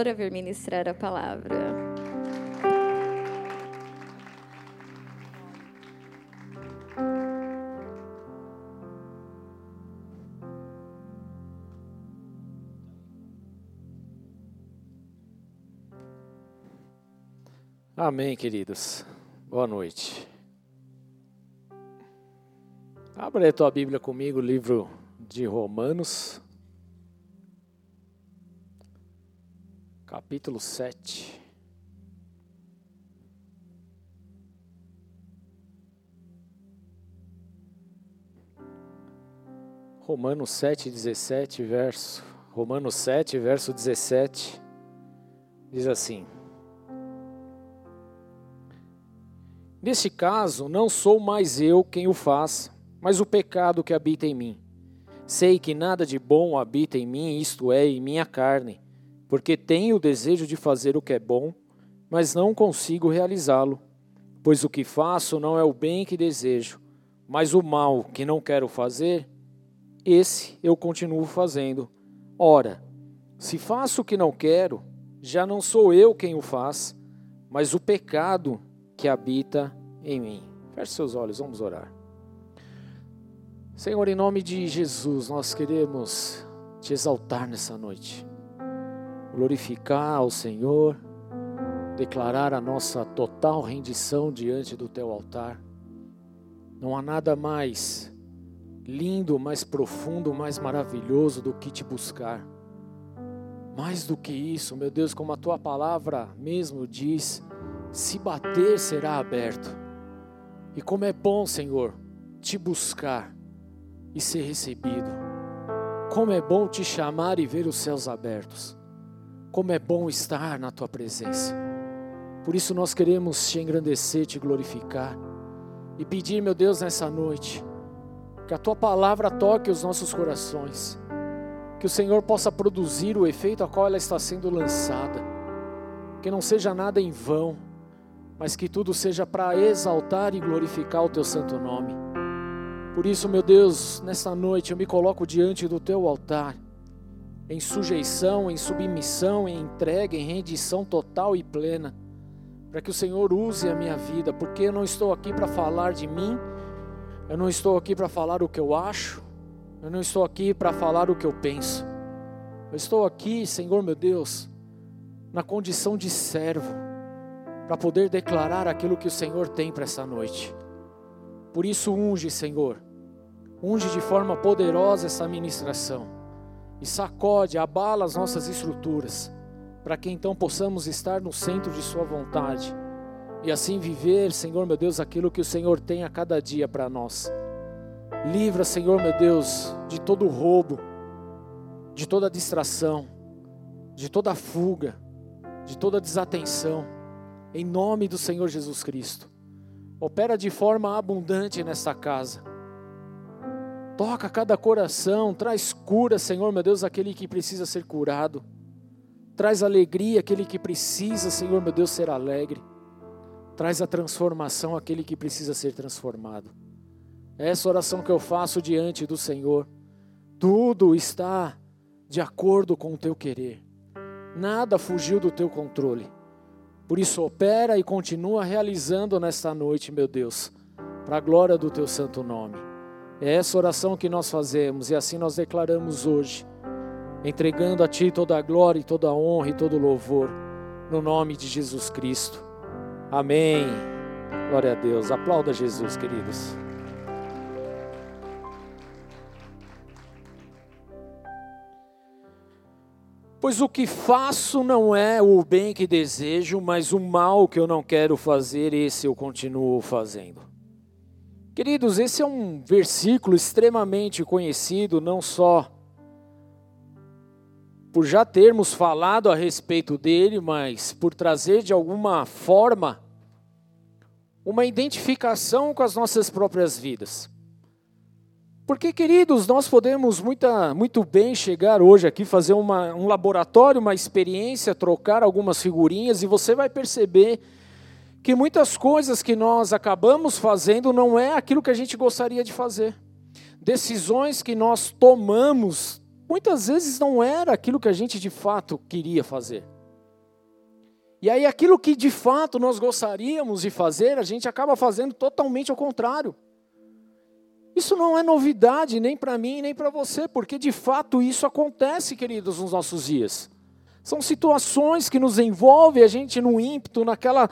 pastor a vir ministrar a palavra. Amém, queridos. Boa noite. Abra a tua Bíblia comigo, livro de Romanos, capítulo 7. Romanos 7, 17, verso. Romanos 7, verso 17, diz assim. Neste caso, não sou mais eu quem o faz, mas o pecado que habita em mim. Sei que nada de bom habita em mim, isto é, em minha carne, porque tenho o desejo de fazer o que é bom, mas não consigo realizá-lo. Pois o que faço não é o bem que desejo, mas o mal que não quero fazer, esse eu continuo fazendo. Ora, se faço o que não quero, já não sou eu quem o faz, mas o pecado que habita em mim. Feche seus olhos, vamos orar. Senhor, em nome de Jesus, nós queremos te exaltar nessa noite, glorificar ao Senhor, declarar a nossa total rendição diante do teu altar. Não há nada mais lindo, mais profundo, mais maravilhoso do que te buscar. Mais do que isso, meu Deus, como a tua palavra mesmo diz, se bater, será aberto. E como é bom, Senhor, te buscar e ser recebido. Como é bom te chamar e ver os céus abertos. Como é bom estar na tua presença. Por isso nós queremos te engrandecer, te glorificar e pedir, meu Deus, nessa noite, que a tua palavra toque os nossos corações, que o Senhor possa produzir o efeito a qual ela está sendo lançada, que não seja nada em vão mas que tudo seja para exaltar e glorificar o teu santo nome. Por isso, meu Deus, nesta noite eu me coloco diante do teu altar, em sujeição, em submissão, em entrega, em rendição total e plena, para que o Senhor use a minha vida, porque eu não estou aqui para falar de mim, eu não estou aqui para falar o que eu acho, eu não estou aqui para falar o que eu penso. Eu estou aqui, Senhor meu Deus, na condição de servo para poder declarar aquilo que o Senhor tem para essa noite. Por isso, unge, Senhor, unge de forma poderosa essa ministração e sacode, abala as nossas estruturas, para que então possamos estar no centro de Sua vontade e assim viver, Senhor meu Deus, aquilo que o Senhor tem a cada dia para nós. Livra, Senhor meu Deus, de todo roubo, de toda distração, de toda fuga, de toda desatenção em nome do Senhor Jesus Cristo. Opera de forma abundante nesta casa. Toca cada coração, traz cura, Senhor, meu Deus, aquele que precisa ser curado. Traz alegria aquele que precisa, Senhor, meu Deus, ser alegre. Traz a transformação aquele que precisa ser transformado. É essa oração que eu faço diante do Senhor. Tudo está de acordo com o teu querer. Nada fugiu do teu controle. Por isso, opera e continua realizando nesta noite, meu Deus, para a glória do teu santo nome. É essa oração que nós fazemos e assim nós declaramos hoje, entregando a Ti toda a glória e toda a honra e todo o louvor, no nome de Jesus Cristo. Amém. Glória a Deus. Aplauda Jesus, queridos. Pois o que faço não é o bem que desejo, mas o mal que eu não quero fazer, esse eu continuo fazendo. Queridos, esse é um versículo extremamente conhecido, não só por já termos falado a respeito dele, mas por trazer de alguma forma uma identificação com as nossas próprias vidas. Porque, queridos, nós podemos muita, muito bem chegar hoje aqui, fazer uma, um laboratório, uma experiência, trocar algumas figurinhas e você vai perceber que muitas coisas que nós acabamos fazendo não é aquilo que a gente gostaria de fazer. Decisões que nós tomamos, muitas vezes não era aquilo que a gente de fato queria fazer. E aí aquilo que de fato nós gostaríamos de fazer, a gente acaba fazendo totalmente ao contrário. Isso não é novidade nem para mim, nem para você, porque de fato isso acontece, queridos, nos nossos dias. São situações que nos envolvem, a gente no ímpeto, naquela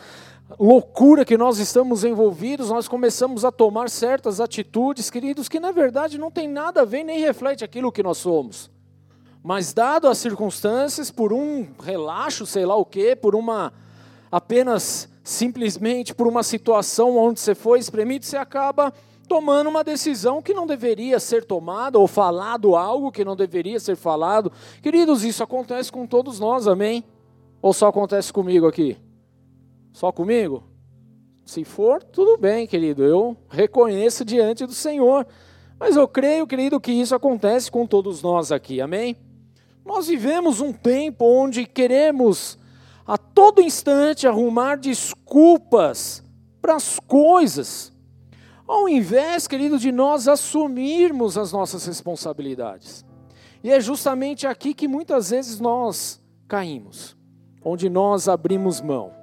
loucura que nós estamos envolvidos, nós começamos a tomar certas atitudes, queridos, que na verdade não tem nada a ver nem reflete aquilo que nós somos. Mas dado as circunstâncias, por um relaxo, sei lá o quê, por uma apenas simplesmente por uma situação onde você foi espremido, você acaba tomando uma decisão que não deveria ser tomada ou falado algo que não deveria ser falado. Queridos, isso acontece com todos nós, amém? Ou só acontece comigo aqui? Só comigo? Se for, tudo bem, querido, eu reconheço diante do Senhor. Mas eu creio, querido, que isso acontece com todos nós aqui, amém? Nós vivemos um tempo onde queremos a todo instante arrumar desculpas para as coisas, ao invés, querido, de nós assumirmos as nossas responsabilidades. E é justamente aqui que muitas vezes nós caímos, onde nós abrimos mão.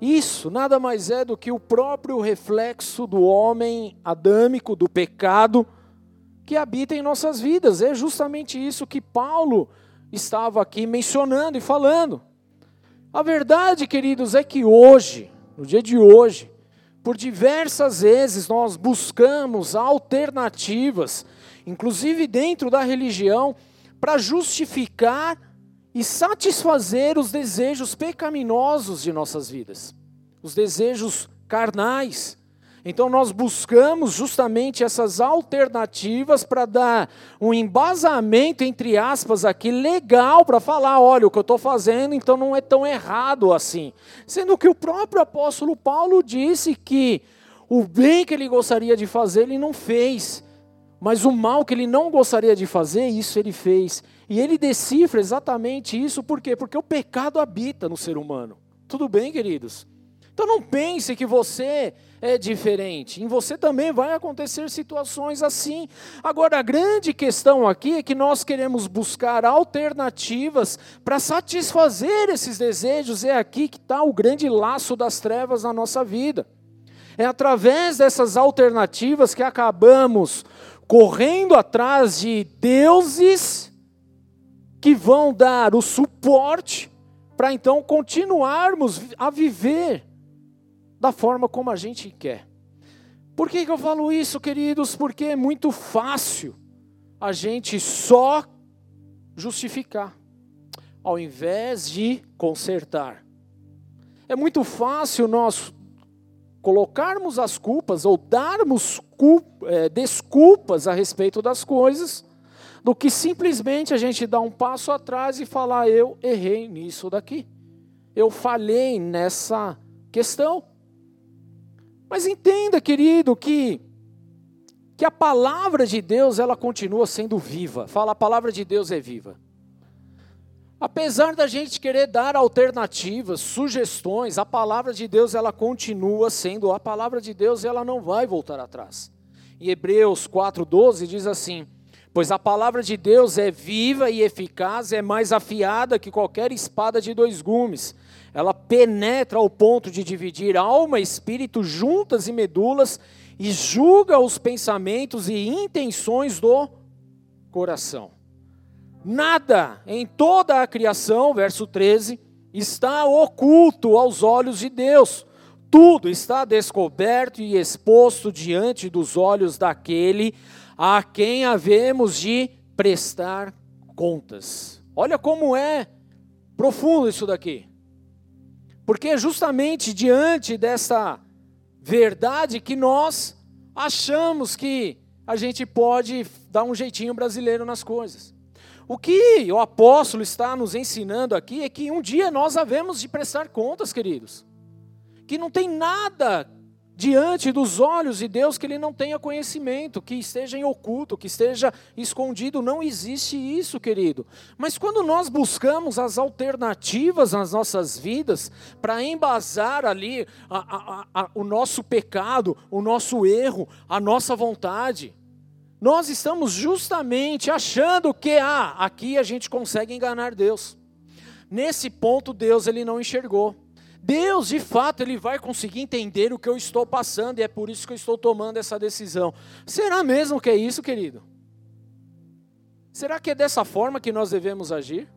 Isso nada mais é do que o próprio reflexo do homem adâmico, do pecado, que habita em nossas vidas. É justamente isso que Paulo estava aqui mencionando e falando. A verdade, queridos, é que hoje, no dia de hoje, por diversas vezes nós buscamos alternativas, inclusive dentro da religião, para justificar e satisfazer os desejos pecaminosos de nossas vidas, os desejos carnais, então nós buscamos justamente essas alternativas para dar um embasamento, entre aspas, aqui legal para falar: olha, o que eu estou fazendo então não é tão errado assim. Sendo que o próprio apóstolo Paulo disse que o bem que ele gostaria de fazer, ele não fez. Mas o mal que ele não gostaria de fazer, isso ele fez. E ele decifra exatamente isso, por quê? Porque o pecado habita no ser humano. Tudo bem, queridos? Então não pense que você é diferente. Em você também vai acontecer situações assim. Agora, a grande questão aqui é que nós queremos buscar alternativas para satisfazer esses desejos. É aqui que está o grande laço das trevas na nossa vida. É através dessas alternativas que acabamos correndo atrás de deuses que vão dar o suporte para então continuarmos a viver da forma como a gente quer. Por que, que eu falo isso, queridos? Porque é muito fácil a gente só justificar, ao invés de consertar. É muito fácil nós colocarmos as culpas ou darmos é, desculpas a respeito das coisas, do que simplesmente a gente dar um passo atrás e falar: eu errei nisso daqui, eu falhei nessa questão. Mas entenda, querido, que que a palavra de Deus ela continua sendo viva. Fala, a palavra de Deus é viva. Apesar da gente querer dar alternativas, sugestões, a palavra de Deus ela continua sendo a palavra de Deus, ela não vai voltar atrás. Em Hebreus 4:12 diz assim: Pois a palavra de Deus é viva e eficaz, é mais afiada que qualquer espada de dois gumes ela penetra ao ponto de dividir alma e espírito juntas e medulas e julga os pensamentos e intenções do coração. Nada em toda a criação, verso 13, está oculto aos olhos de Deus. Tudo está descoberto e exposto diante dos olhos daquele a quem havemos de prestar contas. Olha como é profundo isso daqui. Porque é justamente diante dessa verdade que nós achamos que a gente pode dar um jeitinho brasileiro nas coisas. O que o apóstolo está nos ensinando aqui é que um dia nós havemos de prestar contas, queridos. Que não tem nada diante dos olhos de Deus que ele não tenha conhecimento, que esteja em oculto, que esteja escondido. Não existe isso, querido. Mas quando nós buscamos as alternativas nas nossas vidas para embasar ali a, a, a, o nosso pecado, o nosso erro, a nossa vontade, nós estamos justamente achando que ah, aqui a gente consegue enganar Deus. Nesse ponto Deus ele não enxergou. Deus, de fato, ele vai conseguir entender o que eu estou passando e é por isso que eu estou tomando essa decisão. Será mesmo que é isso, querido? Será que é dessa forma que nós devemos agir?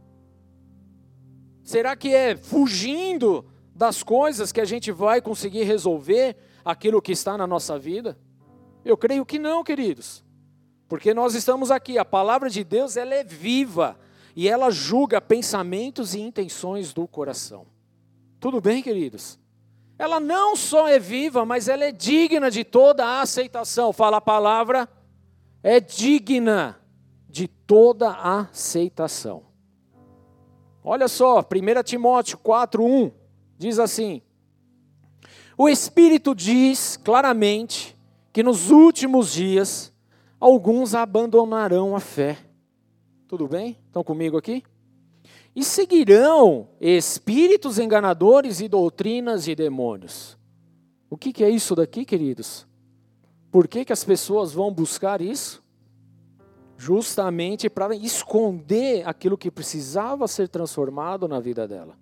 Será que é fugindo das coisas que a gente vai conseguir resolver aquilo que está na nossa vida? Eu creio que não, queridos. Porque nós estamos aqui, a palavra de Deus, ela é viva e ela julga pensamentos e intenções do coração. Tudo bem, queridos? Ela não só é viva, mas ela é digna de toda a aceitação. Fala a palavra, é digna de toda a aceitação. Olha só, 1 Timóteo 4:1 diz assim: O Espírito diz claramente que nos últimos dias alguns abandonarão a fé. Tudo bem? Estão comigo aqui? E seguirão espíritos enganadores e doutrinas de demônios. O que, que é isso daqui, queridos? Por que, que as pessoas vão buscar isso? Justamente para esconder aquilo que precisava ser transformado na vida dela.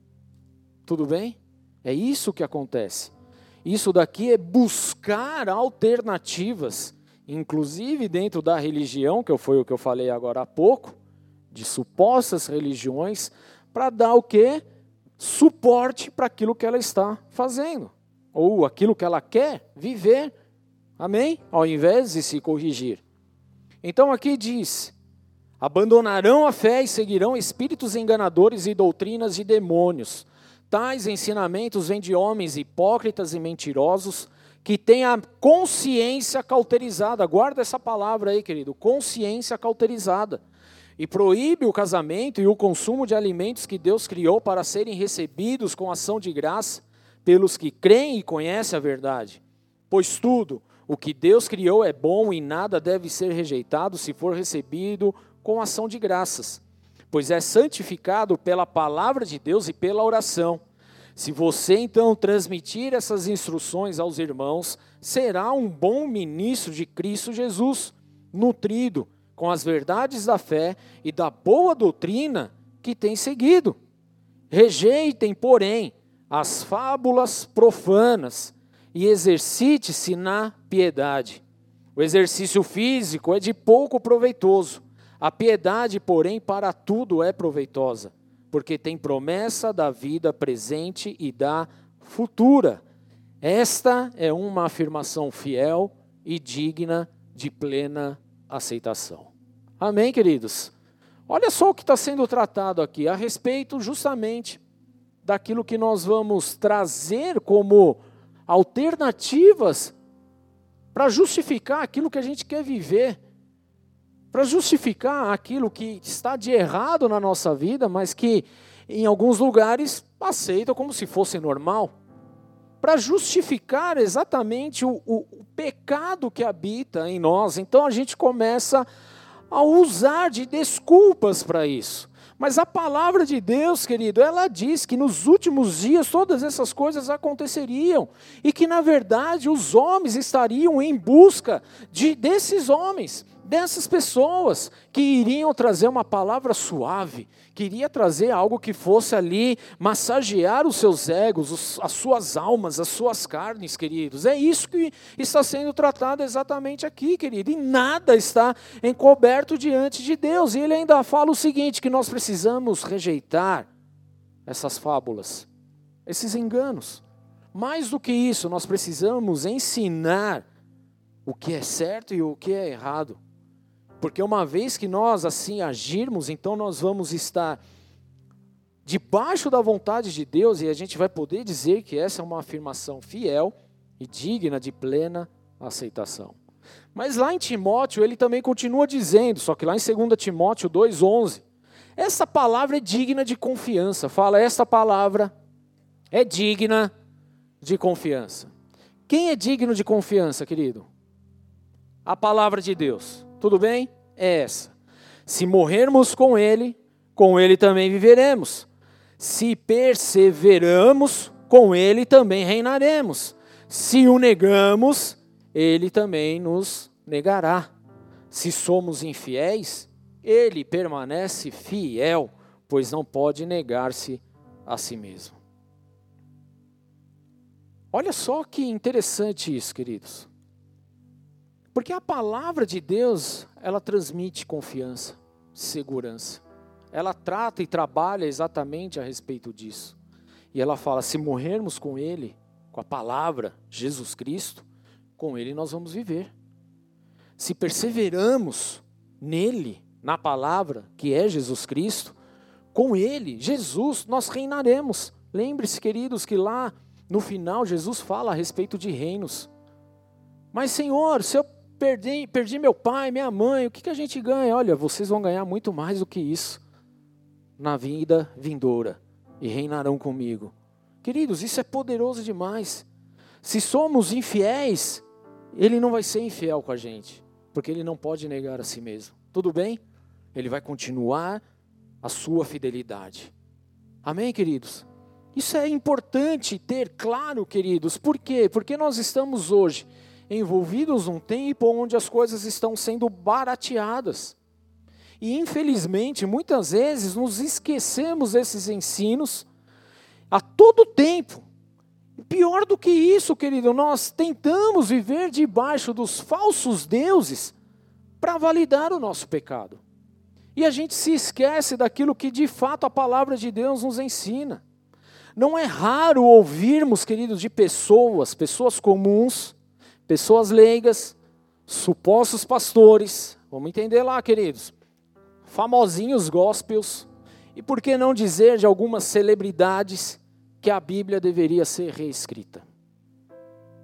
Tudo bem? É isso que acontece. Isso daqui é buscar alternativas, inclusive dentro da religião, que foi o que eu falei agora há pouco, de supostas religiões para dar o que? Suporte para aquilo que ela está fazendo, ou aquilo que ela quer viver. Amém? Ao invés de se corrigir. Então aqui diz: abandonarão a fé e seguirão espíritos enganadores e doutrinas de demônios. Tais ensinamentos vêm de homens hipócritas e mentirosos que têm a consciência cauterizada. Guarda essa palavra aí, querido: consciência cauterizada e proíbe o casamento e o consumo de alimentos que Deus criou para serem recebidos com ação de graça pelos que creem e conhecem a verdade. Pois tudo o que Deus criou é bom e nada deve ser rejeitado se for recebido com ação de graças, pois é santificado pela palavra de Deus e pela oração. Se você então transmitir essas instruções aos irmãos, será um bom ministro de Cristo Jesus, nutrido com as verdades da fé e da boa doutrina que tem seguido. Rejeitem, porém, as fábulas profanas e exercite-se na piedade. O exercício físico é de pouco proveitoso. A piedade, porém, para tudo é proveitosa, porque tem promessa da vida presente e da futura. Esta é uma afirmação fiel e digna de plena aceitação. Amém, queridos? Olha só o que está sendo tratado aqui, a respeito justamente daquilo que nós vamos trazer como alternativas para justificar aquilo que a gente quer viver, para justificar aquilo que está de errado na nossa vida, mas que em alguns lugares aceitam como se fosse normal, para justificar exatamente o, o, o pecado que habita em nós. Então a gente começa a a usar de desculpas para isso. Mas a palavra de Deus, querido, ela diz que nos últimos dias todas essas coisas aconteceriam e que na verdade os homens estariam em busca de desses homens, dessas pessoas que iriam trazer uma palavra suave, que iria trazer algo que fosse ali massagear os seus egos, os, as suas almas, as suas carnes, queridos. É isso que está sendo tratado exatamente aqui, querido. E nada está encoberto diante de Deus. E ele ainda fala o seguinte: que nós precisamos rejeitar essas fábulas, esses enganos. Mais do que isso, nós precisamos ensinar o que é certo e o que é errado. Porque uma vez que nós assim agirmos, então nós vamos estar debaixo da vontade de Deus e a gente vai poder dizer que essa é uma afirmação fiel e digna de plena aceitação. Mas lá em Timóteo ele também continua dizendo, só que lá em 2 Timóteo 2:11, essa palavra é digna de confiança. Fala, essa palavra é digna de confiança. Quem é digno de confiança, querido? A palavra de Deus. Tudo bem? É essa. Se morrermos com Ele, com Ele também viveremos. Se perseveramos, com Ele também reinaremos. Se o negamos, Ele também nos negará. Se somos infiéis, Ele permanece fiel, pois não pode negar-se a si mesmo. Olha só que interessante isso, queridos. Porque a palavra de Deus, ela transmite confiança, segurança. Ela trata e trabalha exatamente a respeito disso. E ela fala: se morrermos com Ele, com a palavra, Jesus Cristo, com Ele nós vamos viver. Se perseveramos nele, na palavra, que é Jesus Cristo, com Ele, Jesus, nós reinaremos. Lembre-se, queridos, que lá no final Jesus fala a respeito de reinos. Mas, Senhor, se eu perdi, perdi meu pai, minha mãe, o que, que a gente ganha? Olha, vocês vão ganhar muito mais do que isso na vida vindoura e reinarão comigo. Queridos, isso é poderoso demais. Se somos infiéis, Ele não vai ser infiel com a gente, porque Ele não pode negar a si mesmo. Tudo bem? Ele vai continuar a sua fidelidade. Amém, queridos? Isso é importante ter claro, queridos. Por quê? Porque nós estamos hoje envolvidos num tempo onde as coisas estão sendo barateadas. E infelizmente, muitas vezes nos esquecemos desses ensinos a todo tempo. Pior do que isso, querido, nós tentamos viver debaixo dos falsos deuses para validar o nosso pecado. E a gente se esquece daquilo que de fato a palavra de Deus nos ensina. Não é raro ouvirmos, queridos, de pessoas, pessoas comuns, pessoas leigas, supostos pastores, vamos entender lá, queridos, famosinhos gospels, e por que não dizer de algumas celebridades que a Bíblia deveria ser reescrita?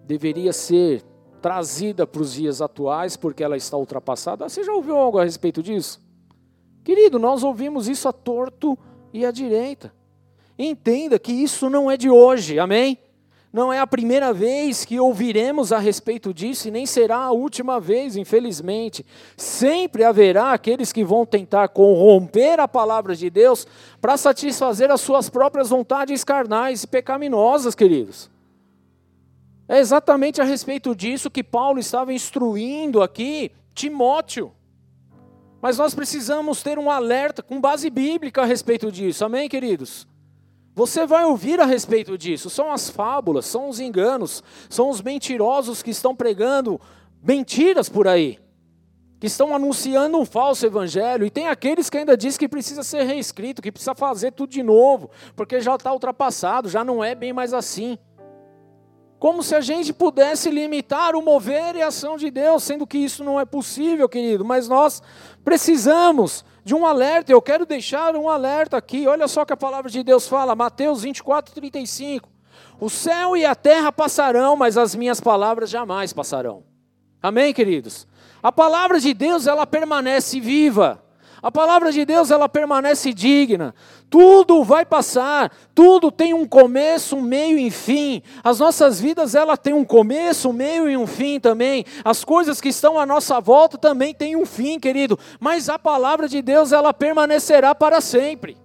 Deveria ser trazida para os dias atuais porque ela está ultrapassada. Você já ouviu algo a respeito disso? Querido, nós ouvimos isso a torto e à direita. Entenda que isso não é de hoje, amém? Não é a primeira vez que ouviremos a respeito disso e nem será a última vez, infelizmente. Sempre haverá aqueles que vão tentar corromper a palavra de Deus para satisfazer as suas próprias vontades carnais e pecaminosas, queridos. É exatamente a respeito disso que Paulo estava instruindo aqui Timóteo. Mas nós precisamos ter um alerta com base bíblica a respeito disso, amém, queridos? Você vai ouvir a respeito disso. São as fábulas, são os enganos, são os mentirosos que estão pregando mentiras por aí, que estão anunciando um falso evangelho. E tem aqueles que ainda dizem que precisa ser reescrito, que precisa fazer tudo de novo, porque já está ultrapassado, já não é bem mais assim. Como se a gente pudesse limitar o mover e a ação de Deus, sendo que isso não é possível, querido. Mas nós precisamos de um alerta. Eu quero deixar um alerta aqui. Olha só que a palavra de Deus fala, Mateus 24, 35. O céu e a terra passarão, mas as minhas palavras jamais passarão. Amém, queridos? A palavra de Deus, ela permanece viva. A palavra de Deus, ela permanece digna. Tudo vai passar, tudo tem um começo, um meio e um fim. As nossas vidas, ela tem um começo, um meio e um fim também. As coisas que estão à nossa volta também têm um fim, querido. Mas a palavra de Deus, ela permanecerá para sempre.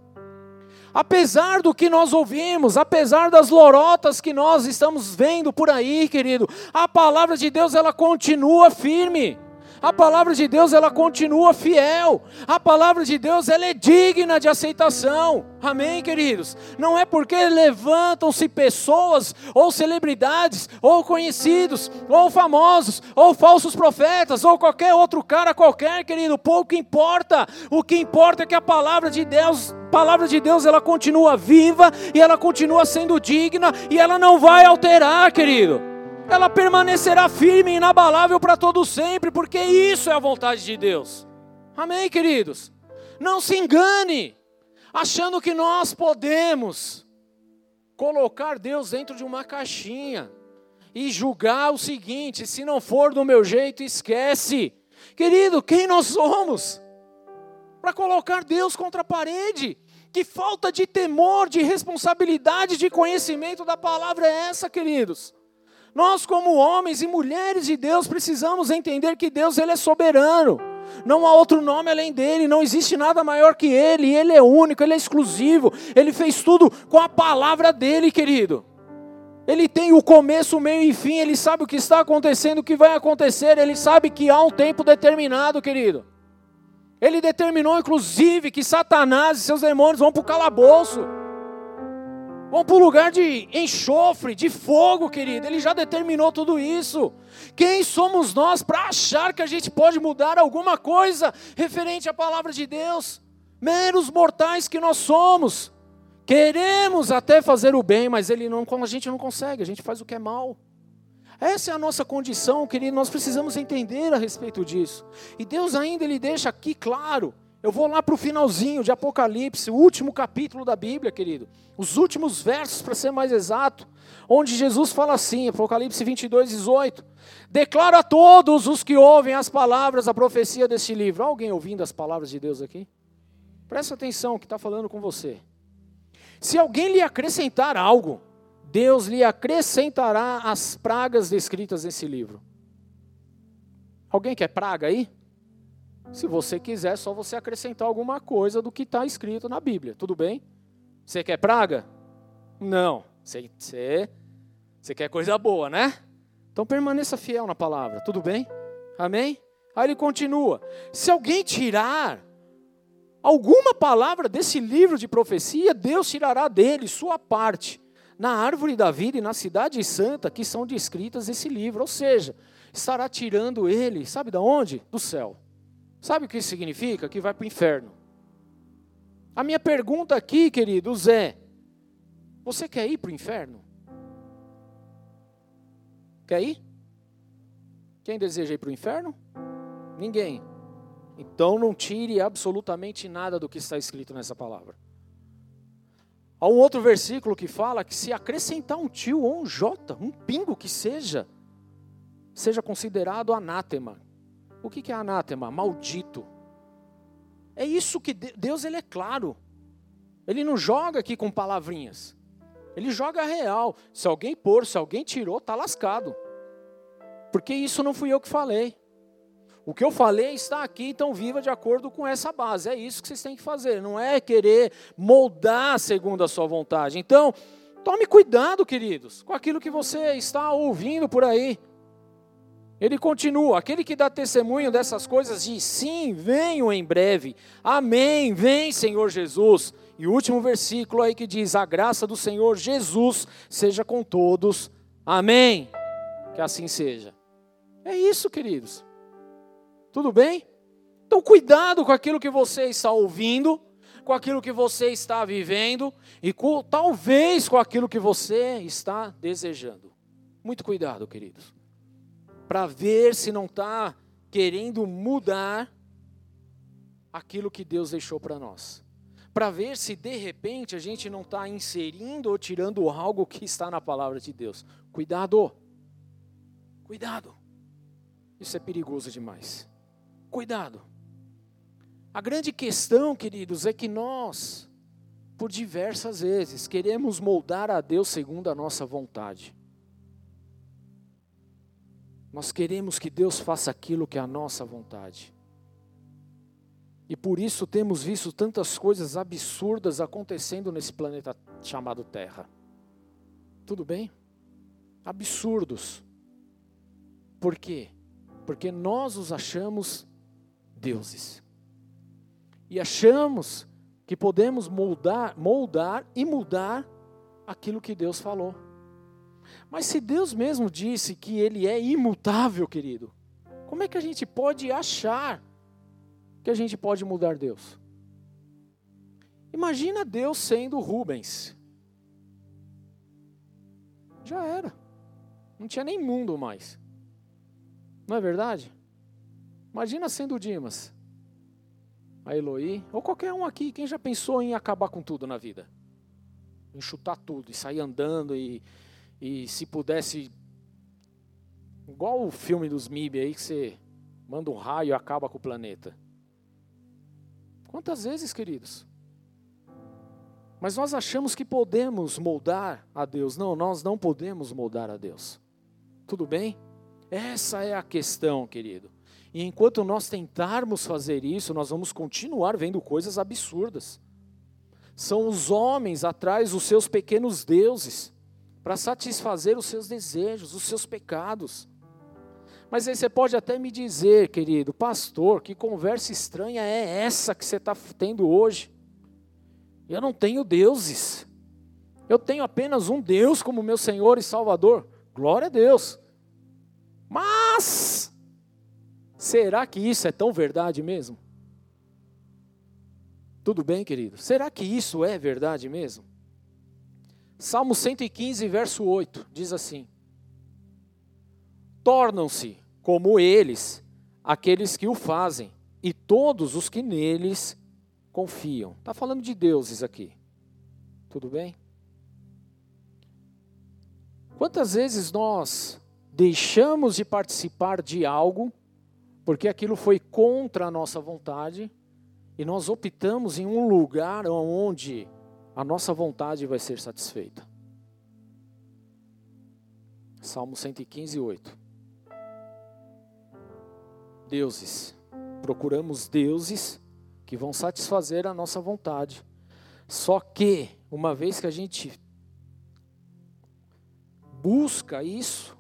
Apesar do que nós ouvimos, apesar das lorotas que nós estamos vendo por aí, querido, a palavra de Deus ela continua firme. A palavra de Deus ela continua fiel. A palavra de Deus ela é digna de aceitação. Amém, queridos. Não é porque levantam-se pessoas ou celebridades ou conhecidos ou famosos ou falsos profetas ou qualquer outro cara qualquer, querido, pouco importa. O que importa é que a palavra de Deus palavra de Deus ela continua viva e ela continua sendo digna e ela não vai alterar, querido ela permanecerá firme e inabalável para todo sempre, porque isso é a vontade de Deus. Amém, queridos? Não se engane, achando que nós podemos colocar Deus dentro de uma caixinha e julgar o seguinte: se não for do meu jeito, esquece. Querido, quem nós somos? Para colocar Deus contra a parede. Que falta de temor, de responsabilidade, de conhecimento da palavra é essa, queridos? Nós, como homens e mulheres de Deus, precisamos entender que Deus ele é soberano. Não há outro nome além dele, não existe nada maior que ele, ele é único, ele é exclusivo. Ele fez tudo com a palavra dele, querido. Ele tem o começo, o meio e fim, ele sabe o que está acontecendo, o que vai acontecer, ele sabe que há um tempo determinado, querido. Ele determinou, inclusive, que Satanás e seus demônios vão para o calabouço. Vão para o lugar de enxofre, de fogo, querido. Ele já determinou tudo isso. Quem somos nós para achar que a gente pode mudar alguma coisa referente à palavra de Deus? Meros mortais que nós somos. Queremos até fazer o bem, mas ele não, a gente não consegue, a gente faz o que é mal. Essa é a nossa condição, querido, nós precisamos entender a respeito disso. E Deus ainda ele deixa aqui claro eu vou lá para o finalzinho de Apocalipse, o último capítulo da Bíblia, querido. Os últimos versos, para ser mais exato, onde Jesus fala assim, Apocalipse 22, 18: Declaro a todos os que ouvem as palavras, a profecia deste livro. Alguém ouvindo as palavras de Deus aqui? Presta atenção que está falando com você. Se alguém lhe acrescentar algo, Deus lhe acrescentará as pragas descritas nesse livro. Alguém quer praga aí? Se você quiser, só você acrescentar alguma coisa do que está escrito na Bíblia. Tudo bem? Você quer praga? Não. Você, você, você quer coisa boa, né? Então permaneça fiel na palavra. Tudo bem? Amém? Aí ele continua: Se alguém tirar alguma palavra desse livro de profecia, Deus tirará dele sua parte na árvore da vida e na cidade santa que são descritas nesse livro. Ou seja, estará tirando ele, sabe de onde? Do céu. Sabe o que isso significa? Que vai para o inferno. A minha pergunta aqui, queridos, é: você quer ir para o inferno? Quer ir? Quem deseja ir para o inferno? Ninguém. Então não tire absolutamente nada do que está escrito nessa palavra. Há um outro versículo que fala que se acrescentar um tio ou um jota, um pingo que seja, seja considerado anátema. O que é anátema? Maldito. É isso que Deus ele é claro. Ele não joga aqui com palavrinhas. Ele joga real. Se alguém pôr, se alguém tirou, tá lascado. Porque isso não fui eu que falei. O que eu falei está aqui, então viva de acordo com essa base. É isso que vocês têm que fazer. Não é querer moldar segundo a sua vontade. Então, tome cuidado, queridos, com aquilo que você está ouvindo por aí. Ele continua: aquele que dá testemunho dessas coisas diz sim, venho em breve. Amém, vem Senhor Jesus. E o último versículo aí que diz: a graça do Senhor Jesus seja com todos. Amém. Que assim seja. É isso, queridos. Tudo bem? Então, cuidado com aquilo que você está ouvindo, com aquilo que você está vivendo e com, talvez com aquilo que você está desejando. Muito cuidado, queridos para ver se não está querendo mudar aquilo que Deus deixou para nós. Para ver se de repente a gente não está inserindo ou tirando algo que está na palavra de Deus. Cuidado! Cuidado! Isso é perigoso demais. Cuidado! A grande questão, queridos, é que nós, por diversas vezes, queremos moldar a Deus segundo a nossa vontade. Nós queremos que Deus faça aquilo que é a nossa vontade. E por isso temos visto tantas coisas absurdas acontecendo nesse planeta chamado Terra. Tudo bem? Absurdos. Por quê? Porque nós os achamos deuses. E achamos que podemos moldar, moldar e mudar aquilo que Deus falou. Mas se Deus mesmo disse que Ele é imutável, querido, como é que a gente pode achar que a gente pode mudar Deus? Imagina Deus sendo Rubens. Já era. Não tinha nem mundo mais. Não é verdade? Imagina sendo Dimas. A Eloí, ou qualquer um aqui, quem já pensou em acabar com tudo na vida? Em chutar tudo e sair andando e, e se pudesse, igual o filme dos MIB aí, que você manda um raio e acaba com o planeta. Quantas vezes, queridos? Mas nós achamos que podemos moldar a Deus. Não, nós não podemos moldar a Deus. Tudo bem? Essa é a questão, querido. E enquanto nós tentarmos fazer isso, nós vamos continuar vendo coisas absurdas. São os homens atrás dos seus pequenos deuses para satisfazer os seus desejos, os seus pecados. Mas aí você pode até me dizer, querido pastor, que conversa estranha é essa que você está tendo hoje? Eu não tenho deuses. Eu tenho apenas um Deus como meu Senhor e Salvador. Glória a Deus. Mas, será que isso é tão verdade mesmo? Tudo bem, querido? Será que isso é verdade mesmo? Salmo 115, verso 8, diz assim: Tornam-se como eles aqueles que o fazem, e todos os que neles confiam. Está falando de deuses aqui. Tudo bem? Quantas vezes nós deixamos de participar de algo porque aquilo foi contra a nossa vontade e nós optamos em um lugar onde a nossa vontade vai ser satisfeita? Salmo 115, 8. Deuses. Procuramos deuses que vão satisfazer a nossa vontade. Só que, uma vez que a gente busca isso,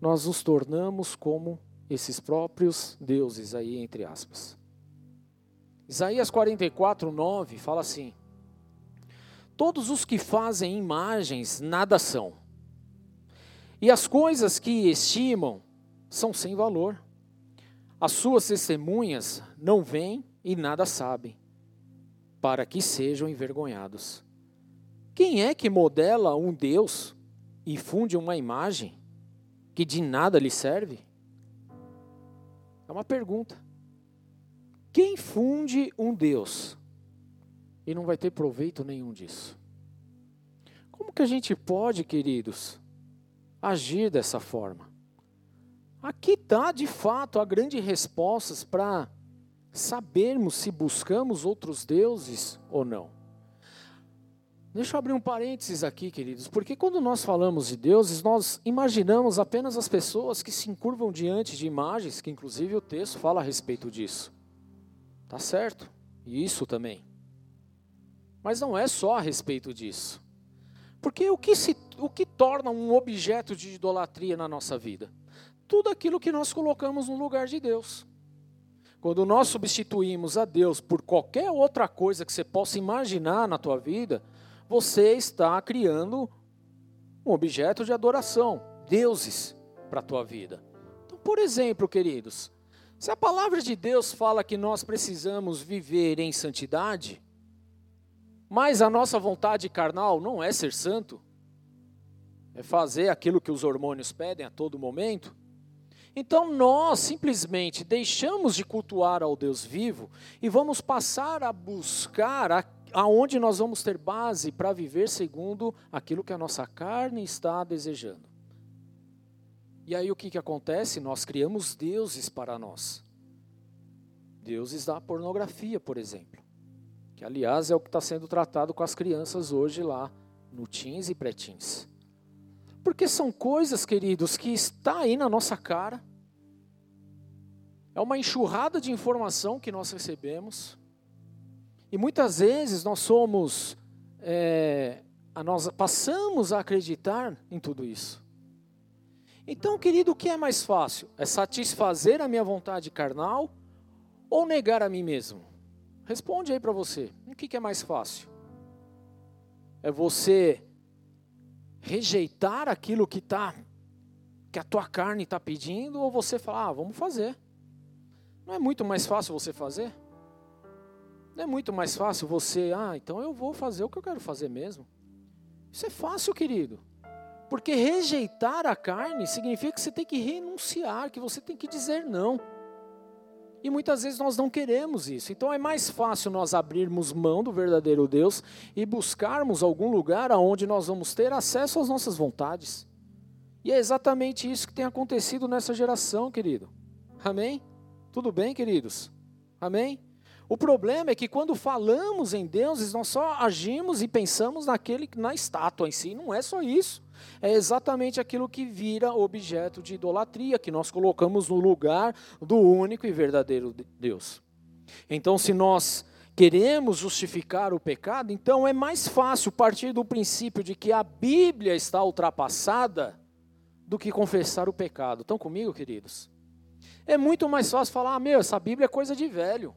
nós nos tornamos como esses próprios deuses aí, entre aspas. Isaías 44, 9 fala assim: Todos os que fazem imagens nada são, e as coisas que estimam são sem valor. As suas testemunhas não vêm e nada sabem, para que sejam envergonhados. Quem é que modela um Deus e funde uma imagem que de nada lhe serve? É uma pergunta. Quem funde um Deus e não vai ter proveito nenhum disso? Como que a gente pode, queridos, agir dessa forma? Aqui está, de fato, a grande resposta para sabermos se buscamos outros deuses ou não. Deixa eu abrir um parênteses aqui, queridos, porque quando nós falamos de deuses, nós imaginamos apenas as pessoas que se encurvam diante de imagens, que inclusive o texto fala a respeito disso. Tá certo? E isso também. Mas não é só a respeito disso. Porque o que, se, o que torna um objeto de idolatria na nossa vida? tudo aquilo que nós colocamos no lugar de Deus. Quando nós substituímos a Deus por qualquer outra coisa que você possa imaginar na tua vida, você está criando um objeto de adoração, deuses para a tua vida. Então, por exemplo, queridos, se a palavra de Deus fala que nós precisamos viver em santidade, mas a nossa vontade carnal não é ser santo, é fazer aquilo que os hormônios pedem a todo momento, então nós simplesmente deixamos de cultuar ao Deus vivo e vamos passar a buscar a, aonde nós vamos ter base para viver segundo aquilo que a nossa carne está desejando. E aí o que, que acontece? Nós criamos deuses para nós. Deuses da pornografia, por exemplo. Que aliás é o que está sendo tratado com as crianças hoje lá no teens e pré-teens. Porque são coisas, queridos, que está aí na nossa cara. É uma enxurrada de informação que nós recebemos. E muitas vezes nós somos, é, nós passamos a acreditar em tudo isso. Então, querido, o que é mais fácil? É satisfazer a minha vontade carnal ou negar a mim mesmo? Responde aí para você. O que é mais fácil? É você rejeitar aquilo que tá, que a tua carne está pedindo, ou você falar, ah, vamos fazer. Não é muito mais fácil você fazer? Não é muito mais fácil você, ah, então eu vou fazer o que eu quero fazer mesmo. Isso é fácil, querido. Porque rejeitar a carne significa que você tem que renunciar, que você tem que dizer não. E muitas vezes nós não queremos isso. Então é mais fácil nós abrirmos mão do verdadeiro Deus e buscarmos algum lugar aonde nós vamos ter acesso às nossas vontades. E é exatamente isso que tem acontecido nessa geração, querido. Amém? Tudo bem, queridos? Amém? O problema é que quando falamos em deuses, nós só agimos e pensamos naquele na estátua em si. Não é só isso. É exatamente aquilo que vira objeto de idolatria, que nós colocamos no lugar do único e verdadeiro Deus. Então, se nós queremos justificar o pecado, então é mais fácil partir do princípio de que a Bíblia está ultrapassada do que confessar o pecado. Estão comigo, queridos? É muito mais fácil falar: ah, meu, essa Bíblia é coisa de velho,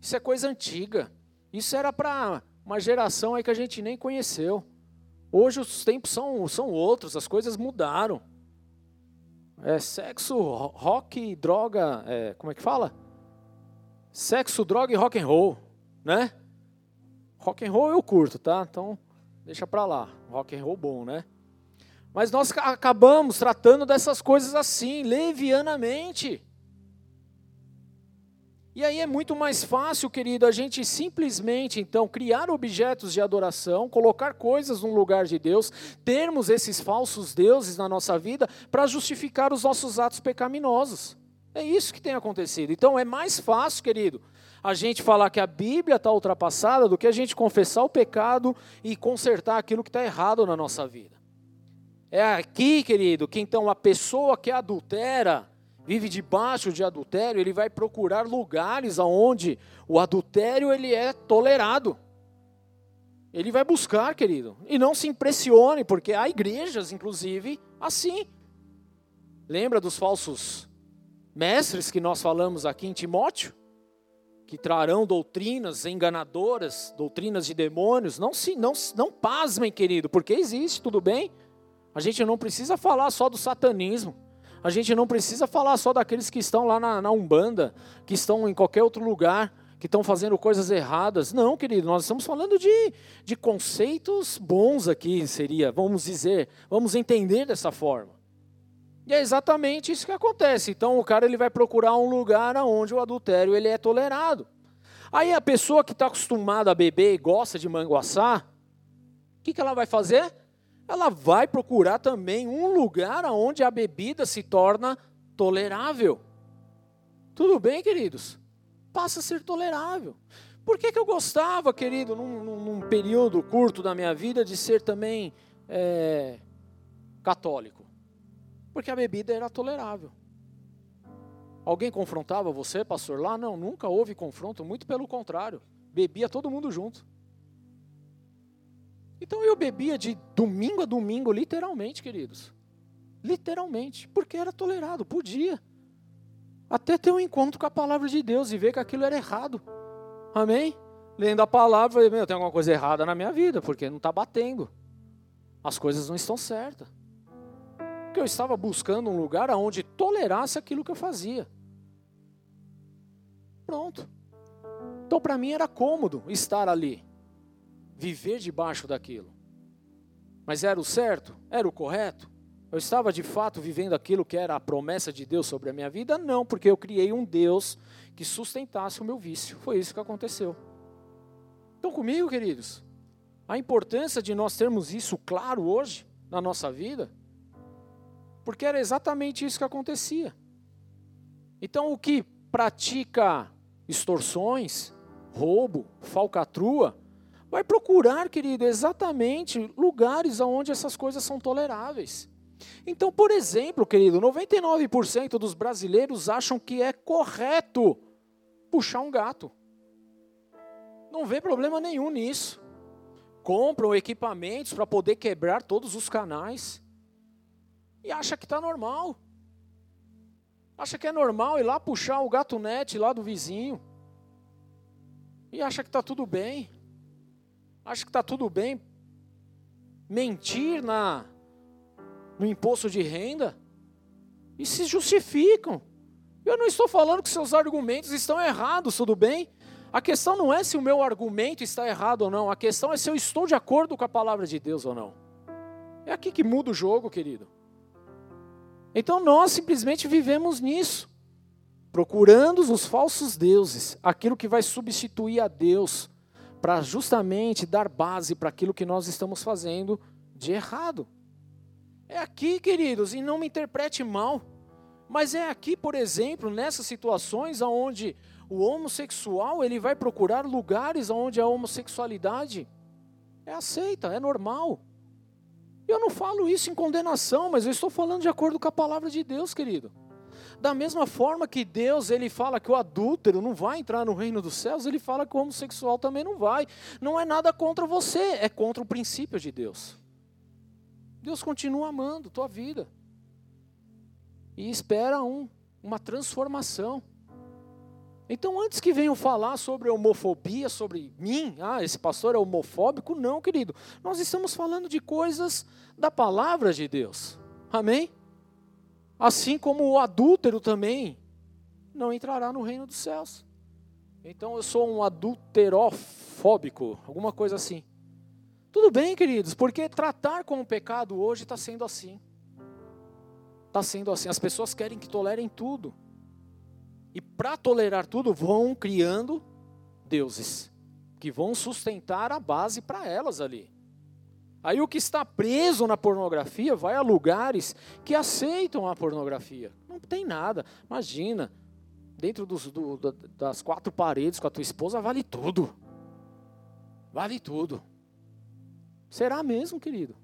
isso é coisa antiga, isso era para uma geração aí que a gente nem conheceu. Hoje os tempos são, são outros, as coisas mudaram. É sexo, rock, droga, é, como é que fala? Sexo, droga e rock and roll, né? Rock and roll eu curto, tá? Então deixa pra lá. Rock and roll bom, né? Mas nós acabamos tratando dessas coisas assim, levianamente. E aí é muito mais fácil, querido, a gente simplesmente então criar objetos de adoração, colocar coisas no lugar de Deus, termos esses falsos deuses na nossa vida para justificar os nossos atos pecaminosos. É isso que tem acontecido. Então é mais fácil, querido, a gente falar que a Bíblia está ultrapassada do que a gente confessar o pecado e consertar aquilo que está errado na nossa vida. É aqui, querido, que então a pessoa que adultera, vive debaixo de adultério, ele vai procurar lugares aonde o adultério ele é tolerado. Ele vai buscar, querido. E não se impressione, porque há igrejas, inclusive, assim. Lembra dos falsos mestres que nós falamos aqui em Timóteo? Que trarão doutrinas enganadoras, doutrinas de demônios. Não se não, não pasmem, querido, porque existe, tudo bem? A gente não precisa falar só do satanismo. A gente não precisa falar só daqueles que estão lá na, na Umbanda, que estão em qualquer outro lugar, que estão fazendo coisas erradas. Não, querido, nós estamos falando de, de conceitos bons aqui, seria, vamos dizer, vamos entender dessa forma. E é exatamente isso que acontece. Então o cara ele vai procurar um lugar onde o adultério ele é tolerado. Aí a pessoa que está acostumada a beber e gosta de manguaçar, o que, que ela vai fazer? Ela vai procurar também um lugar onde a bebida se torna tolerável. Tudo bem, queridos? Passa a ser tolerável. Por que, que eu gostava, querido, num, num, período curto da minha vida, de ser também é, católico? Porque a bebida era tolerável. Alguém confrontava você, pastor, lá? Não, nunca houve confronto, muito pelo contrário. Bebia todo mundo junto. Então eu bebia de domingo a domingo, literalmente, queridos. Literalmente, porque era tolerado, podia. Até ter um encontro com a palavra de Deus e ver que aquilo era errado. Amém? Lendo a palavra, meu, tem alguma coisa errada na minha vida, porque não está batendo. As coisas não estão certas. Porque eu estava buscando um lugar onde tolerasse aquilo que eu fazia. Pronto. Então, para mim era cômodo estar ali viver debaixo daquilo. Mas era o certo? Era o correto? Eu estava de fato vivendo aquilo que era a promessa de Deus sobre a minha vida? Não, porque eu criei um Deus que sustentasse o meu vício. Foi isso que aconteceu. Estão comigo, queridos? A importância de nós termos isso claro hoje na nossa vida, porque era exatamente isso que acontecia. Então, o que pratica extorsões, roubo, falcatrua, vai procurar, querido, exatamente lugares onde essas coisas são toleráveis. Então, por exemplo, querido, 99% dos brasileiros acham que é correto puxar um gato. Não vê problema nenhum nisso. Compram equipamentos para poder quebrar todos os canais. E acha que está normal. Acha que é normal ir lá puxar o gato net lá do vizinho. E acha que está tudo bem acha que está tudo bem mentir na no imposto de renda e se justificam. Eu não estou falando que seus argumentos estão errados, tudo bem? A questão não é se o meu argumento está errado ou não, a questão é se eu estou de acordo com a palavra de Deus ou não. É aqui que muda o jogo, querido. Então nós simplesmente vivemos nisso, procurando os falsos deuses, aquilo que vai substituir a Deus para justamente dar base para aquilo que nós estamos fazendo de errado. É aqui, queridos, e não me interprete mal, mas é aqui, por exemplo, nessas situações onde o homossexual ele vai procurar lugares onde a homossexualidade é aceita, é normal. Eu não falo isso em condenação, mas eu estou falando de acordo com a palavra de Deus, querido. Da mesma forma que Deus ele fala que o adúltero não vai entrar no reino dos céus, ele fala que o homossexual também não vai. Não é nada contra você, é contra o princípio de Deus. Deus continua amando tua vida. E espera um, uma transformação. Então, antes que venham falar sobre homofobia, sobre mim, ah, esse pastor é homofóbico, não, querido. Nós estamos falando de coisas da palavra de Deus. Amém? Assim como o adúltero também não entrará no reino dos céus. Então eu sou um adulterofóbico, alguma coisa assim. Tudo bem, queridos, porque tratar com o pecado hoje está sendo assim. Está sendo assim. As pessoas querem que tolerem tudo. E para tolerar tudo, vão criando deuses que vão sustentar a base para elas ali. Aí o que está preso na pornografia vai a lugares que aceitam a pornografia. Não tem nada. Imagina, dentro dos, do, das quatro paredes com a tua esposa vale tudo. Vale tudo. Será mesmo, querido?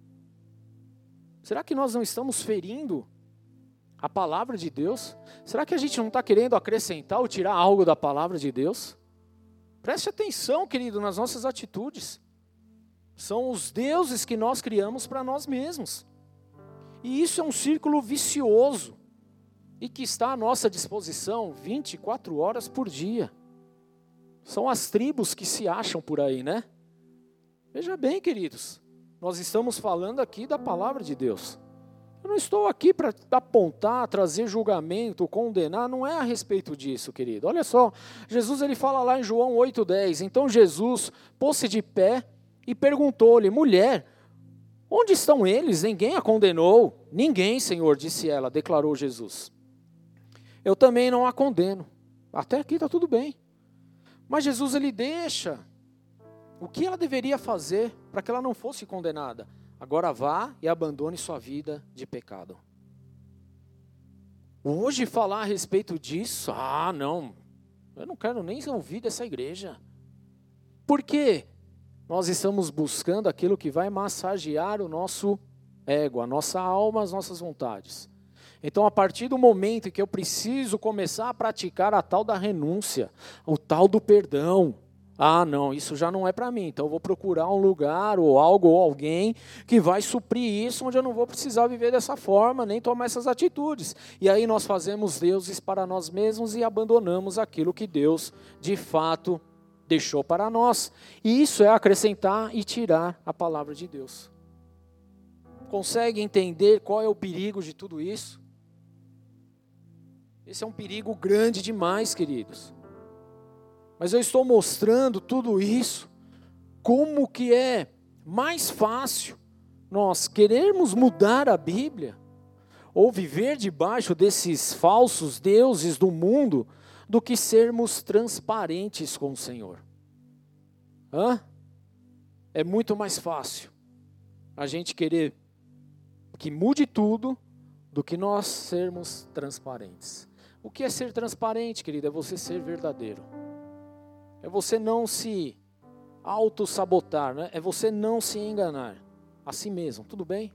Será que nós não estamos ferindo a palavra de Deus? Será que a gente não está querendo acrescentar ou tirar algo da palavra de Deus? Preste atenção, querido, nas nossas atitudes. São os deuses que nós criamos para nós mesmos. E isso é um círculo vicioso e que está à nossa disposição 24 horas por dia. São as tribos que se acham por aí, né? Veja bem, queridos, nós estamos falando aqui da palavra de Deus. Eu não estou aqui para apontar, trazer julgamento, condenar, não é a respeito disso, querido. Olha só, Jesus ele fala lá em João 8:10. Então Jesus pôs-se de pé e perguntou-lhe: "Mulher, onde estão eles? Ninguém a condenou?" "Ninguém, Senhor", disse ela, declarou Jesus. "Eu também não a condeno." Até aqui está tudo bem. Mas Jesus ele deixa o que ela deveria fazer para que ela não fosse condenada. Agora vá e abandone sua vida de pecado. Hoje falar a respeito disso, ah, não, eu não quero nem ouvir dessa igreja. Por quê? Nós estamos buscando aquilo que vai massagear o nosso ego, a nossa alma, as nossas vontades. Então, a partir do momento em que eu preciso começar a praticar a tal da renúncia, o tal do perdão, ah, não, isso já não é para mim. Então eu vou procurar um lugar ou algo ou alguém que vai suprir isso, onde eu não vou precisar viver dessa forma, nem tomar essas atitudes. E aí nós fazemos deuses para nós mesmos e abandonamos aquilo que Deus de fato deixou para nós. E isso é acrescentar e tirar a palavra de Deus. Consegue entender qual é o perigo de tudo isso? Esse é um perigo grande demais, queridos. Mas eu estou mostrando tudo isso como que é mais fácil nós querermos mudar a Bíblia ou viver debaixo desses falsos deuses do mundo do que sermos transparentes com o Senhor. Hã? É muito mais fácil a gente querer que mude tudo do que nós sermos transparentes. O que é ser transparente, querido? É você ser verdadeiro é você não se auto-sabotar, né? é você não se enganar a si mesmo, tudo bem?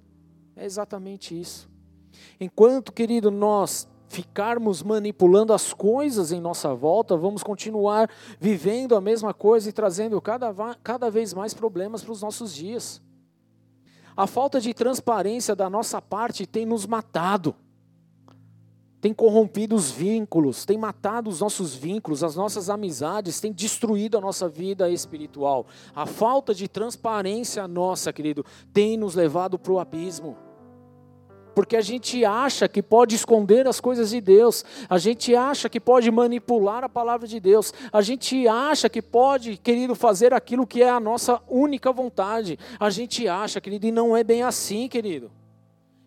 É exatamente isso. Enquanto, querido, nós ficarmos manipulando as coisas em nossa volta, vamos continuar vivendo a mesma coisa e trazendo cada, cada vez mais problemas para os nossos dias. A falta de transparência da nossa parte tem nos matado tem corrompido os vínculos, tem matado os nossos vínculos, as nossas amizades, tem destruído a nossa vida espiritual. A falta de transparência nossa, querido, tem nos levado para o abismo. Porque a gente acha que pode esconder as coisas de Deus, a gente acha que pode manipular a palavra de Deus, a gente acha que pode, querido, fazer aquilo que é a nossa única vontade. A gente acha, querido, e não é bem assim, querido.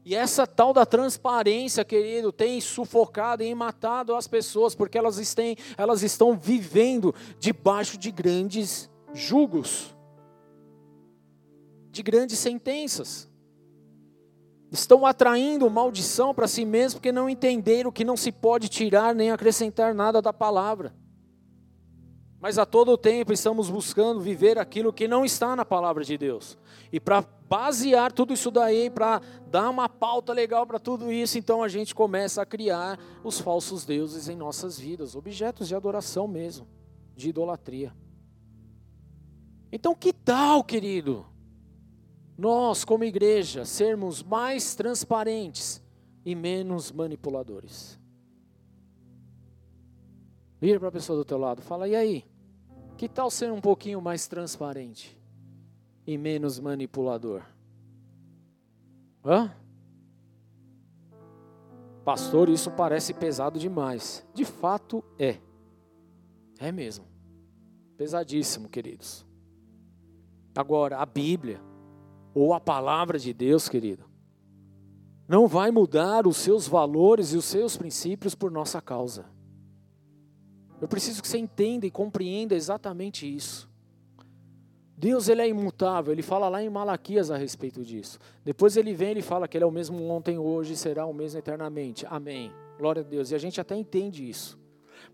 E essa tal da transparência, querido, tem sufocado e matado as pessoas, porque elas, estão, elas estão vivendo debaixo de grandes julgos, de grandes sentenças. Estão atraindo maldição para si mesmos porque não entenderam que não se pode tirar nem acrescentar nada da palavra. Mas a todo tempo estamos buscando viver aquilo que não está na palavra de Deus. E para basear tudo isso daí, para dar uma pauta legal para tudo isso, então a gente começa a criar os falsos deuses em nossas vidas, objetos de adoração mesmo, de idolatria. Então, que tal, querido, nós, como igreja, sermos mais transparentes e menos manipuladores? Vira para a pessoa do teu lado, fala: "E aí? Que tal ser um pouquinho mais transparente e menos manipulador?" Hã? Pastor, isso parece pesado demais. De fato é. É mesmo. Pesadíssimo, queridos. Agora, a Bíblia, ou a palavra de Deus, querido, não vai mudar os seus valores e os seus princípios por nossa causa. Eu preciso que você entenda e compreenda exatamente isso. Deus ele é imutável, ele fala lá em Malaquias a respeito disso. Depois ele vem e fala que ele é o mesmo ontem, hoje, será o mesmo eternamente. Amém. Glória a Deus. E a gente até entende isso.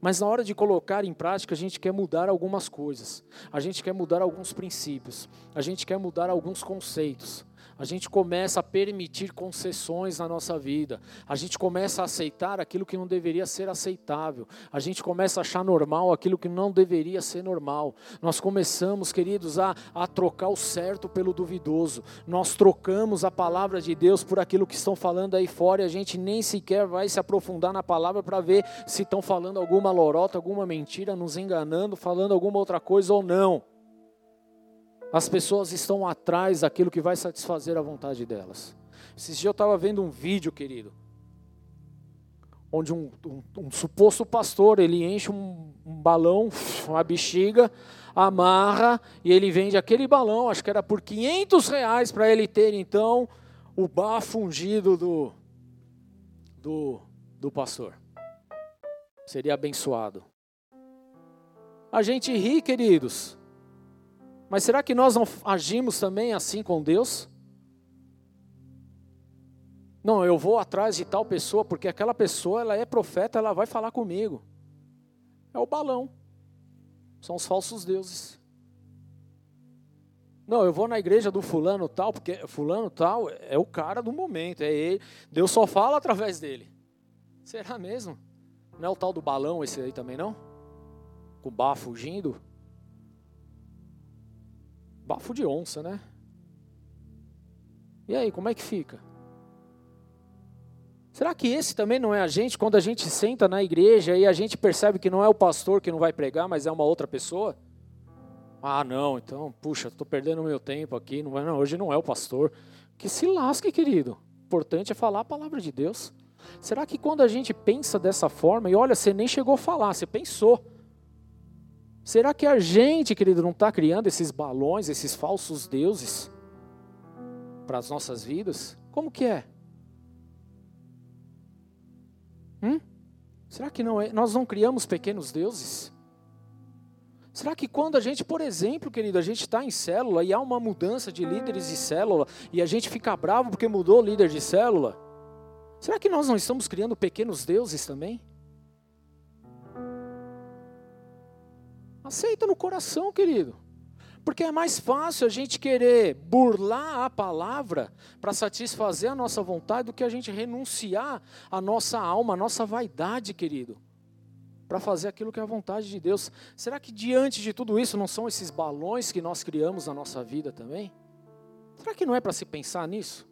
Mas na hora de colocar em prática, a gente quer mudar algumas coisas. A gente quer mudar alguns princípios. A gente quer mudar alguns conceitos a gente começa a permitir concessões na nossa vida, a gente começa a aceitar aquilo que não deveria ser aceitável, a gente começa a achar normal aquilo que não deveria ser normal. Nós começamos, queridos, a, a trocar o certo pelo duvidoso, nós trocamos a palavra de Deus por aquilo que estão falando aí fora e a gente nem sequer vai se aprofundar na palavra para ver se estão falando alguma lorota, alguma mentira, nos enganando, falando alguma outra coisa ou não. As pessoas estão atrás daquilo que vai satisfazer a vontade delas. Esses dias eu estava vendo um vídeo, querido, onde um, um, um suposto pastor ele enche um, um, balão, uma bexiga, amarra e ele vende aquele balão, acho que era por 500 reais para ele ter então o bafo ungido do, do, do pastor. Seria abençoado. A gente ri, queridos, mas será que nós não agimos também assim com Deus? Não, eu vou atrás de tal pessoa porque aquela pessoa ela é profeta, ela vai falar comigo. É o balão. São os falsos deuses. Não, eu vou na igreja do fulano tal, porque fulano tal é o cara do momento, é ele. Deus só fala através dele. Será mesmo? Não é o tal do balão esse aí também não? Com o bafo fugindo? Bafo de onça, né? E aí, como é que fica? Será que esse também não é a gente quando a gente senta na igreja e a gente percebe que não é o pastor que não vai pregar, mas é uma outra pessoa? Ah, não, então, puxa, estou perdendo meu tempo aqui, não, não, hoje não é o pastor. Que se lasque, querido. O importante é falar a palavra de Deus. Será que quando a gente pensa dessa forma, e olha, você nem chegou a falar, você pensou, Será que a gente, querido, não está criando esses balões, esses falsos deuses para as nossas vidas? Como que é? Hum? Será que não é? Nós não criamos pequenos deuses? Será que quando a gente, por exemplo, querido, a gente está em célula e há uma mudança de líderes de célula e a gente fica bravo porque mudou o líder de célula? Será que nós não estamos criando pequenos deuses também? Aceita no coração, querido. Porque é mais fácil a gente querer burlar a palavra para satisfazer a nossa vontade do que a gente renunciar a nossa alma, a nossa vaidade, querido, para fazer aquilo que é a vontade de Deus. Será que diante de tudo isso não são esses balões que nós criamos na nossa vida também? Será que não é para se pensar nisso?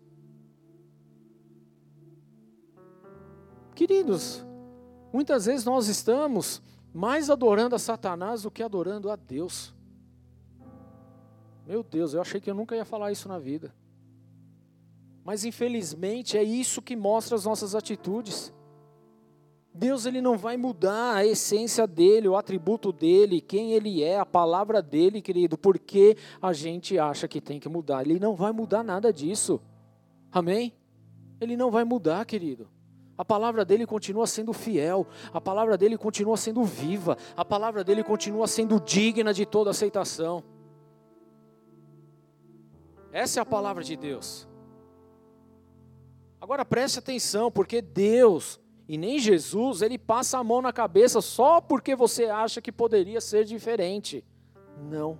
Queridos, muitas vezes nós estamos mais adorando a Satanás do que adorando a Deus. Meu Deus, eu achei que eu nunca ia falar isso na vida. Mas infelizmente é isso que mostra as nossas atitudes. Deus ele não vai mudar a essência dele, o atributo dele, quem ele é, a palavra dele, querido, porque a gente acha que tem que mudar. Ele não vai mudar nada disso. Amém? Ele não vai mudar, querido. A palavra dele continua sendo fiel, a palavra dele continua sendo viva, a palavra dele continua sendo digna de toda aceitação. Essa é a palavra de Deus. Agora preste atenção, porque Deus e nem Jesus, ele passa a mão na cabeça só porque você acha que poderia ser diferente. Não.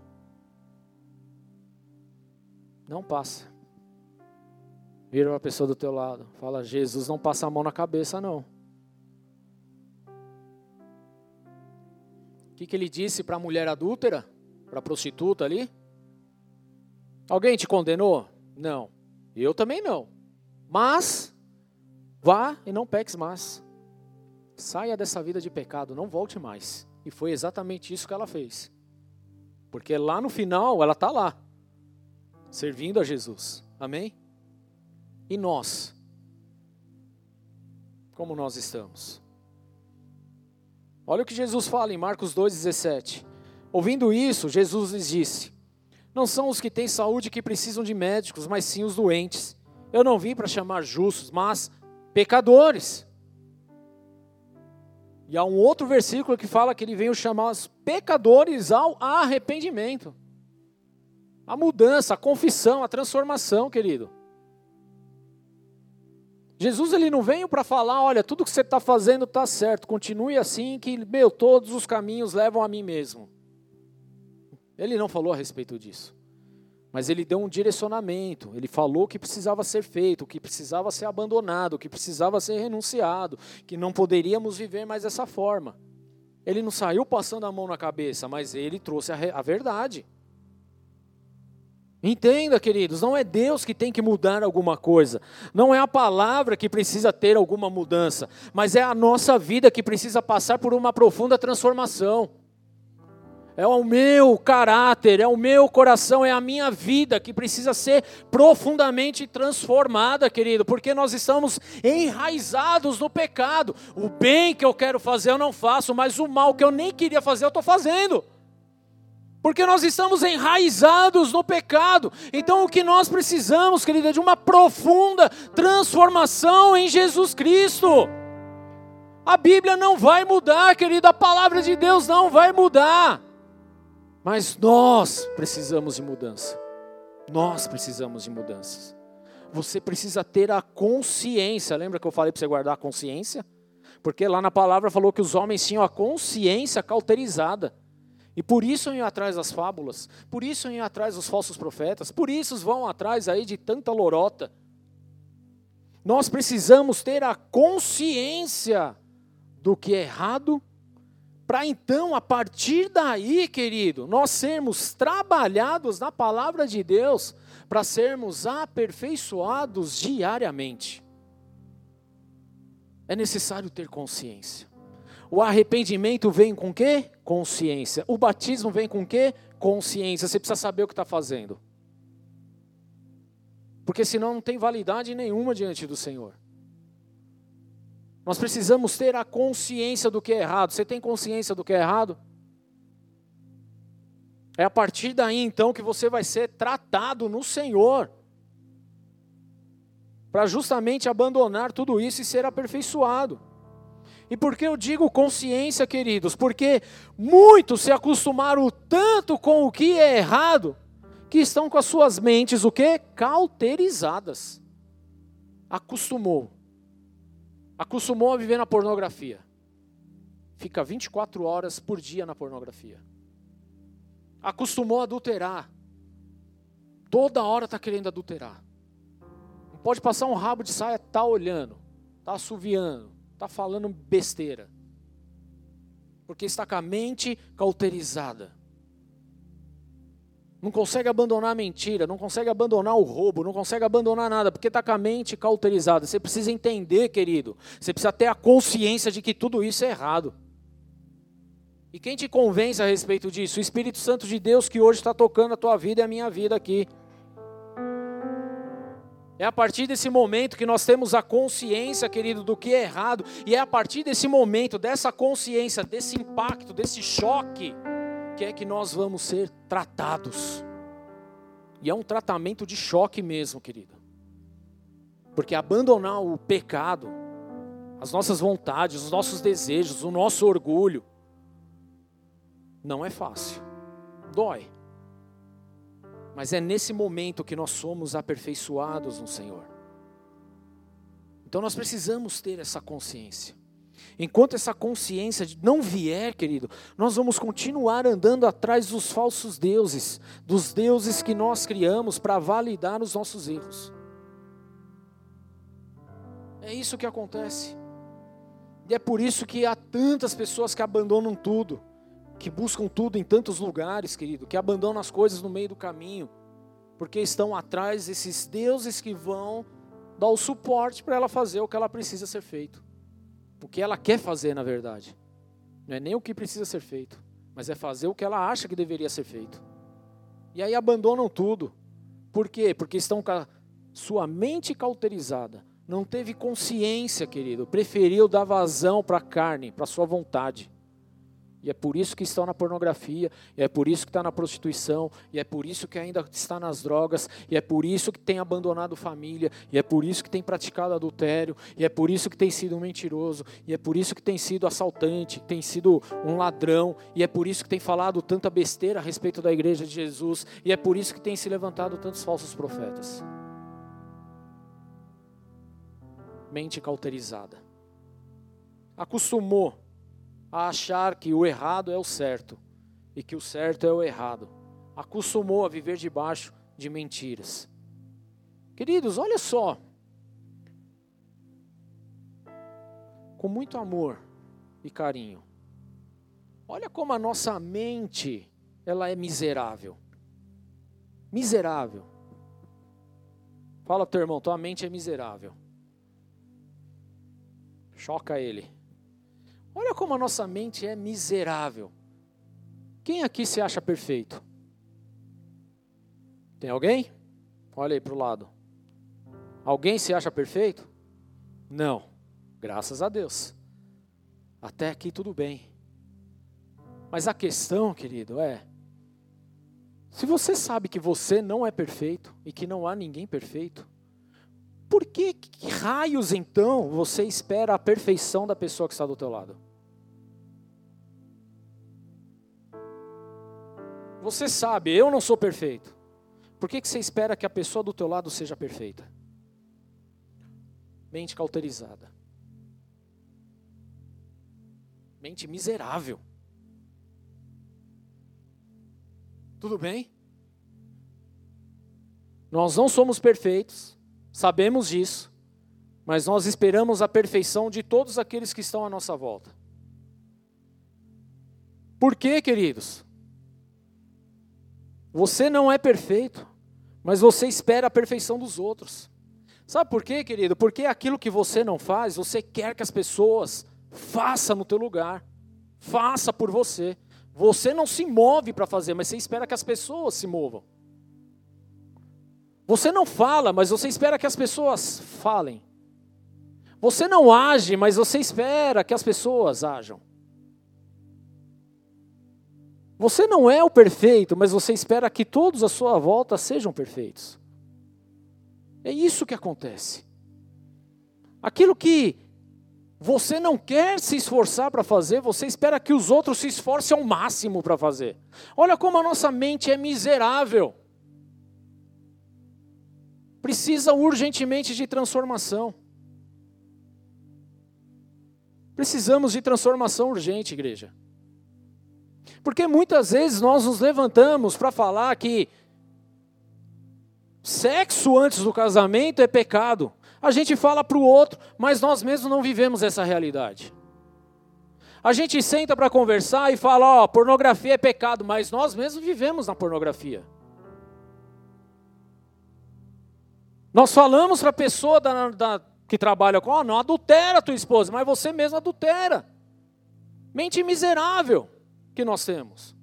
Não passa. Vira uma pessoa do teu lado. Fala, Jesus não passa a mão na cabeça, não. O que, que ele disse para a mulher adúltera? Para a prostituta ali? Alguém te condenou? Não. Eu também não. Mas, vá e não peques mais. saia dessa vida de pecado, não volte mais. E foi exatamente isso que ela fez. Porque lá no final ela está lá, servindo a Jesus. Amém? E nós? Como nós estamos? Olha o que Jesus fala em Marcos 2,17. Ouvindo isso, Jesus lhes disse: Não são os que têm saúde que precisam de médicos, mas sim os doentes. Eu não vim para chamar justos, mas pecadores. E há um outro versículo que fala que ele veio chamar os pecadores ao arrependimento. A mudança, a confissão, a transformação, querido. Jesus ele não veio para falar, olha, tudo que você está fazendo está certo, continue assim, que, meu, todos os caminhos levam a mim mesmo. Ele não falou a respeito disso. Mas ele deu um direcionamento, ele falou o que precisava ser feito, o que precisava ser abandonado, o que precisava ser renunciado, que não poderíamos viver mais dessa forma. Ele não saiu passando a mão na cabeça, mas ele trouxe a, a verdade. Entenda, queridos, não é Deus que tem que mudar alguma coisa, não é a palavra que precisa ter alguma mudança, mas é a nossa vida que precisa passar por uma profunda transformação. É o meu caráter, é o meu coração, é a minha vida que precisa ser profundamente transformada, querido, porque nós estamos enraizados no pecado. O bem que eu quero fazer eu não faço, mas o mal que eu nem queria fazer eu estou fazendo porque nós estamos enraizados no pecado. Então, o que nós precisamos, querida, é de uma profunda transformação em Jesus Cristo. A Bíblia não vai mudar, querida, a palavra de Deus não vai mudar. Mas nós precisamos de mudança. Nós precisamos de mudanças. Você precisa ter a consciência. Lembra que eu falei para você guardar a consciência? Porque lá na palavra falou que os homens tinham a consciência cauterizada. E por isso iam atrás das fábulas, por isso iam atrás dos falsos profetas, por isso vão atrás aí de tanta lorota. Nós precisamos ter a consciência do que é errado, para então, a partir daí, querido, nós sermos trabalhados na palavra de Deus, para sermos aperfeiçoados diariamente. É necessário ter consciência. O arrependimento vem com quê? Consciência. O batismo vem com quê? Consciência. Você precisa saber o que está fazendo. Porque senão não tem validade nenhuma diante do Senhor. Nós precisamos ter a consciência do que é errado. Você tem consciência do que é errado? É a partir daí então que você vai ser tratado no Senhor. Para justamente abandonar tudo isso e ser aperfeiçoado. E por que eu digo consciência, queridos? Porque muitos se acostumaram tanto com o que é errado, que estão com as suas mentes o que? Cauterizadas. Acostumou. Acostumou a viver na pornografia. Fica 24 horas por dia na pornografia. Acostumou a adulterar. Toda hora está querendo adulterar. Não pode passar um rabo de saia, tá olhando, tá assoviando está falando besteira. Porque está com a mente cauterizada. Não consegue abandonar a mentira, não consegue abandonar o roubo, não consegue abandonar nada, porque está com a mente cauterizada. Você precisa entender, querido, você precisa ter a consciência de que tudo isso é errado. E quem te convence a respeito disso? O Espírito Santo de Deus que hoje está tocando a tua vida e a minha vida aqui. É a partir desse momento que nós temos a consciência, querido, do que é errado, e é a partir desse momento, dessa consciência, desse impacto, desse choque, que é que nós vamos ser tratados. E é um tratamento de choque mesmo, querido. Porque abandonar o pecado, as nossas vontades, os nossos desejos, o nosso orgulho, não é fácil. Dói. Mas é nesse momento que nós somos aperfeiçoados no Senhor. Então nós precisamos ter essa consciência. Enquanto essa consciência não vier, querido, nós vamos continuar andando atrás dos falsos deuses, dos deuses que nós criamos para validar os nossos erros. É isso que acontece. E é por isso que há tantas pessoas que abandonam tudo que buscam tudo em tantos lugares, querido, que abandonam as coisas no meio do caminho, porque estão atrás desses deuses que vão dar o suporte para ela fazer o que ela precisa ser feito. O que ela quer fazer, na verdade. Não é nem o que precisa ser feito, mas é fazer o que ela acha que deveria ser feito. E aí abandonam tudo. Por quê? Porque estão com a sua mente cauterizada. Não teve consciência, querido. Preferiu dar vazão para a carne, para a sua vontade. E é por isso que estão na pornografia, e é por isso que está na prostituição, e é por isso que ainda está nas drogas, e é por isso que tem abandonado família, e é por isso que tem praticado adultério, e é por isso que tem sido um mentiroso, e é por isso que tem sido assaltante, tem sido um ladrão, e é por isso que tem falado tanta besteira a respeito da igreja de Jesus, e é por isso que tem se levantado tantos falsos profetas. Mente cauterizada. Acostumou a achar que o errado é o certo e que o certo é o errado. Acostumou a viver debaixo de mentiras. Queridos, olha só. Com muito amor e carinho. Olha como a nossa mente, ela é miserável. Miserável. Fala teu irmão, tua mente é miserável. Choca ele. Olha como a nossa mente é miserável. Quem aqui se acha perfeito? Tem alguém? Olha aí para o lado. Alguém se acha perfeito? Não. Graças a Deus. Até aqui tudo bem. Mas a questão, querido, é: se você sabe que você não é perfeito e que não há ninguém perfeito, por que, que raios então você espera a perfeição da pessoa que está do teu lado? Você sabe, eu não sou perfeito. Por que, que você espera que a pessoa do teu lado seja perfeita? Mente cauterizada. Mente miserável. Tudo bem? Nós não somos perfeitos, sabemos disso, mas nós esperamos a perfeição de todos aqueles que estão à nossa volta. Por quê, queridos? Você não é perfeito, mas você espera a perfeição dos outros. Sabe por quê, querido? Porque aquilo que você não faz, você quer que as pessoas façam no teu lugar. Faça por você. Você não se move para fazer, mas você espera que as pessoas se movam. Você não fala, mas você espera que as pessoas falem. Você não age, mas você espera que as pessoas ajam. Você não é o perfeito, mas você espera que todos à sua volta sejam perfeitos. É isso que acontece. Aquilo que você não quer se esforçar para fazer, você espera que os outros se esforcem ao máximo para fazer. Olha como a nossa mente é miserável. Precisa urgentemente de transformação. Precisamos de transformação urgente, igreja. Porque muitas vezes nós nos levantamos para falar que sexo antes do casamento é pecado. A gente fala para o outro, mas nós mesmos não vivemos essa realidade. A gente senta para conversar e fala, ó, oh, pornografia é pecado, mas nós mesmos vivemos na pornografia. Nós falamos para a pessoa da, da, que trabalha com, ó, oh, não adultera a tua esposa, mas você mesmo adultera. Mente miserável que nós temos.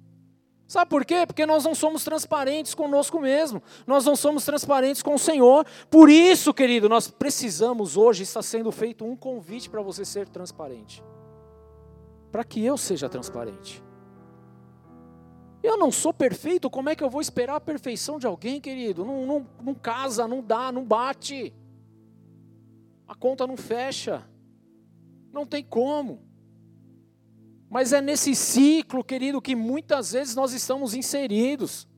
Sabe por quê? Porque nós não somos transparentes conosco mesmo. Nós não somos transparentes com o Senhor. Por isso, querido, nós precisamos hoje está sendo feito um convite para você ser transparente. Para que eu seja transparente. Eu não sou perfeito, como é que eu vou esperar a perfeição de alguém, querido? Não, não, não casa, não dá, não bate. A conta não fecha. Não tem como. Mas é nesse ciclo, querido, que muitas vezes nós estamos inseridos.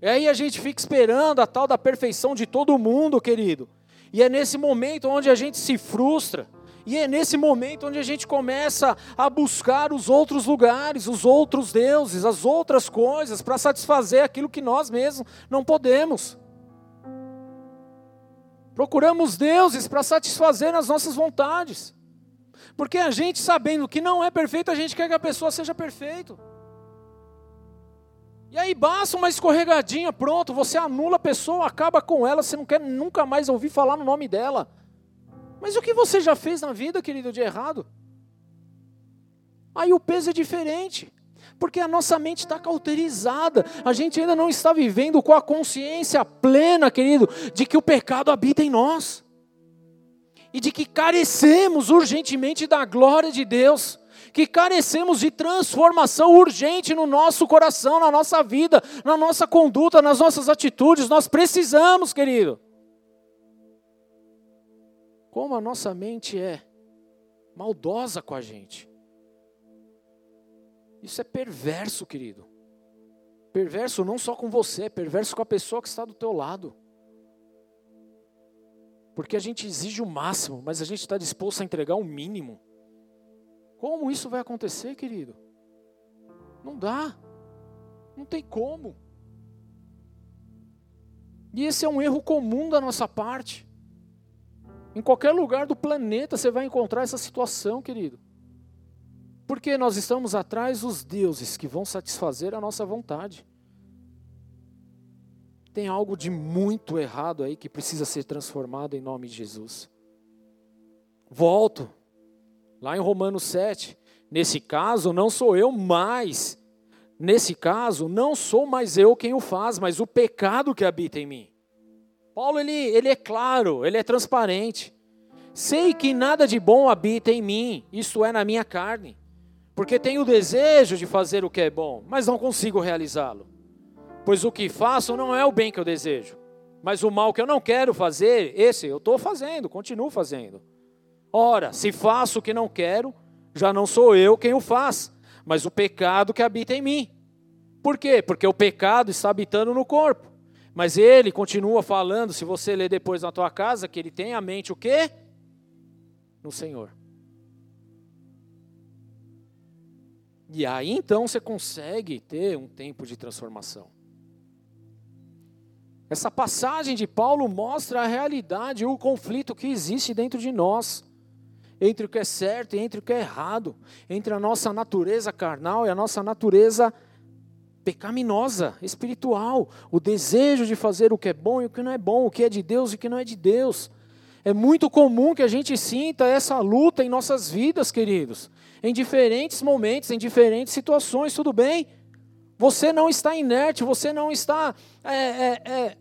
E aí a gente fica esperando a tal da perfeição de todo mundo, querido. E é nesse momento onde a gente se frustra. E é nesse momento onde a gente começa a buscar os outros lugares, os outros deuses, as outras coisas, para satisfazer aquilo que nós mesmos não podemos. Procuramos deuses para satisfazer as nossas vontades. Porque a gente, sabendo que não é perfeito, a gente quer que a pessoa seja perfeito. E aí basta uma escorregadinha, pronto, você anula a pessoa, acaba com ela, você não quer nunca mais ouvir falar no nome dela. Mas o que você já fez na vida, querido, de errado? Aí o peso é diferente. Porque a nossa mente está cauterizada, a gente ainda não está vivendo com a consciência plena, querido, de que o pecado habita em nós e de que carecemos urgentemente da glória de Deus, que carecemos de transformação urgente no nosso coração, na nossa vida, na nossa conduta, nas nossas atitudes. Nós precisamos, querido. Como a nossa mente é maldosa com a gente. Isso é perverso, querido. Perverso não só com você, é perverso com a pessoa que está do teu lado. Porque a gente exige o máximo, mas a gente está disposto a entregar o mínimo. Como isso vai acontecer, querido? Não dá. Não tem como. E esse é um erro comum da nossa parte. Em qualquer lugar do planeta você vai encontrar essa situação, querido. Porque nós estamos atrás dos deuses que vão satisfazer a nossa vontade. Tem algo de muito errado aí que precisa ser transformado em nome de Jesus. Volto, lá em Romanos 7. Nesse caso, não sou eu mais. Nesse caso, não sou mais eu quem o faz, mas o pecado que habita em mim. Paulo, ele, ele é claro, ele é transparente. Sei que nada de bom habita em mim, isto é, na minha carne porque tenho o desejo de fazer o que é bom, mas não consigo realizá-lo. Pois o que faço não é o bem que eu desejo, mas o mal que eu não quero fazer, esse eu estou fazendo, continuo fazendo. Ora, se faço o que não quero, já não sou eu quem o faz, mas o pecado que habita em mim. Por quê? Porque o pecado está habitando no corpo. Mas ele continua falando, se você ler depois na tua casa, que ele tem a mente o quê? No Senhor. E aí então você consegue ter um tempo de transformação. Essa passagem de Paulo mostra a realidade, o conflito que existe dentro de nós, entre o que é certo e entre o que é errado, entre a nossa natureza carnal e a nossa natureza pecaminosa, espiritual, o desejo de fazer o que é bom e o que não é bom, o que é de Deus e o que não é de Deus. É muito comum que a gente sinta essa luta em nossas vidas, queridos em diferentes momentos, em diferentes situações, tudo bem? Você não está inerte, você não está é, é, é,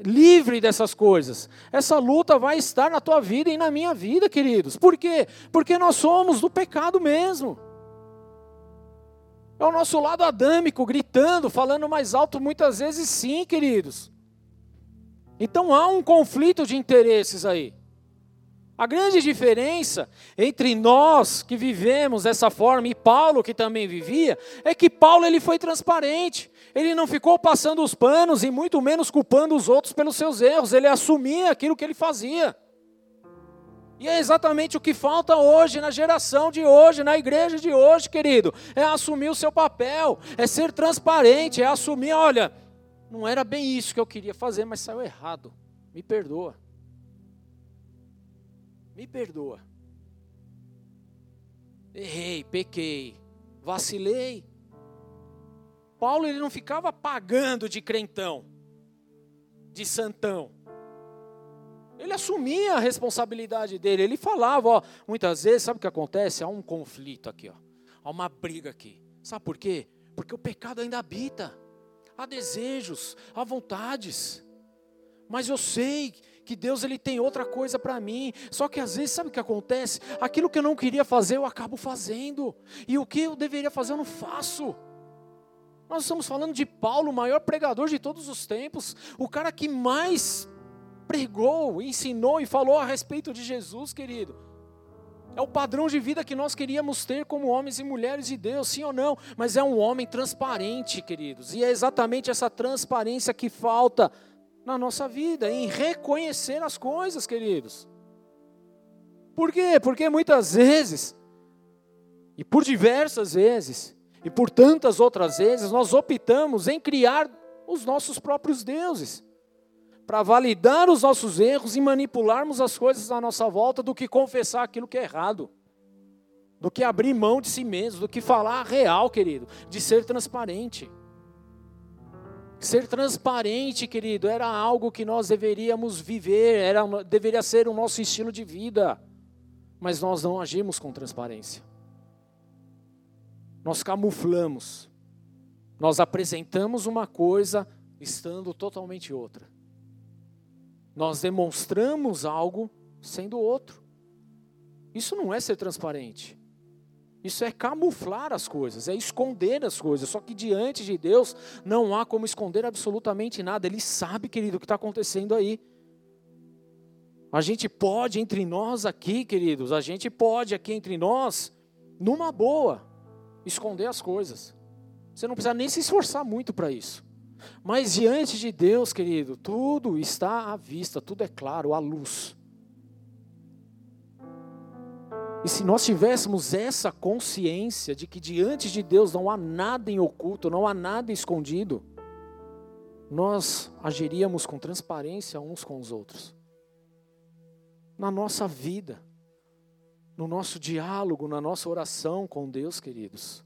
livre dessas coisas. Essa luta vai estar na tua vida e na minha vida, queridos. Por quê? Porque nós somos do pecado mesmo. É o nosso lado adâmico gritando, falando mais alto, muitas vezes sim, queridos. Então há um conflito de interesses aí. A grande diferença entre nós que vivemos dessa forma e Paulo que também vivia é que Paulo ele foi transparente. Ele não ficou passando os panos e muito menos culpando os outros pelos seus erros. Ele assumia aquilo que ele fazia. E é exatamente o que falta hoje, na geração de hoje, na igreja de hoje, querido. É assumir o seu papel, é ser transparente, é assumir: olha, não era bem isso que eu queria fazer, mas saiu errado. Me perdoa me perdoa. Errei, pequei, vacilei. Paulo ele não ficava pagando de crentão, de santão. Ele assumia a responsabilidade dele. Ele falava, ó, muitas vezes, sabe o que acontece? Há um conflito aqui, ó. Há uma briga aqui. Sabe por quê? Porque o pecado ainda habita. Há desejos, há vontades. Mas eu sei que Deus ele tem outra coisa para mim. Só que às vezes sabe o que acontece? Aquilo que eu não queria fazer, eu acabo fazendo. E o que eu deveria fazer, eu não faço. Nós estamos falando de Paulo, o maior pregador de todos os tempos, o cara que mais pregou, ensinou e falou a respeito de Jesus, querido. É o padrão de vida que nós queríamos ter como homens e mulheres de Deus, sim ou não? Mas é um homem transparente, queridos. E é exatamente essa transparência que falta na nossa vida, em reconhecer as coisas, queridos. Por quê? Porque muitas vezes, e por diversas vezes, e por tantas outras vezes, nós optamos em criar os nossos próprios deuses, para validar os nossos erros e manipularmos as coisas à nossa volta, do que confessar aquilo que é errado, do que abrir mão de si mesmo, do que falar real, querido, de ser transparente. Ser transparente, querido, era algo que nós deveríamos viver, era, deveria ser o nosso estilo de vida. Mas nós não agimos com transparência. Nós camuflamos. Nós apresentamos uma coisa estando totalmente outra. Nós demonstramos algo sendo outro. Isso não é ser transparente. Isso é camuflar as coisas, é esconder as coisas. Só que diante de Deus não há como esconder absolutamente nada. Ele sabe, querido, o que está acontecendo aí. A gente pode entre nós aqui, queridos, a gente pode aqui entre nós, numa boa, esconder as coisas. Você não precisa nem se esforçar muito para isso. Mas diante de Deus, querido, tudo está à vista, tudo é claro, à luz. E se nós tivéssemos essa consciência de que diante de Deus não há nada em oculto, não há nada escondido, nós agiríamos com transparência uns com os outros. Na nossa vida, no nosso diálogo, na nossa oração com Deus, queridos.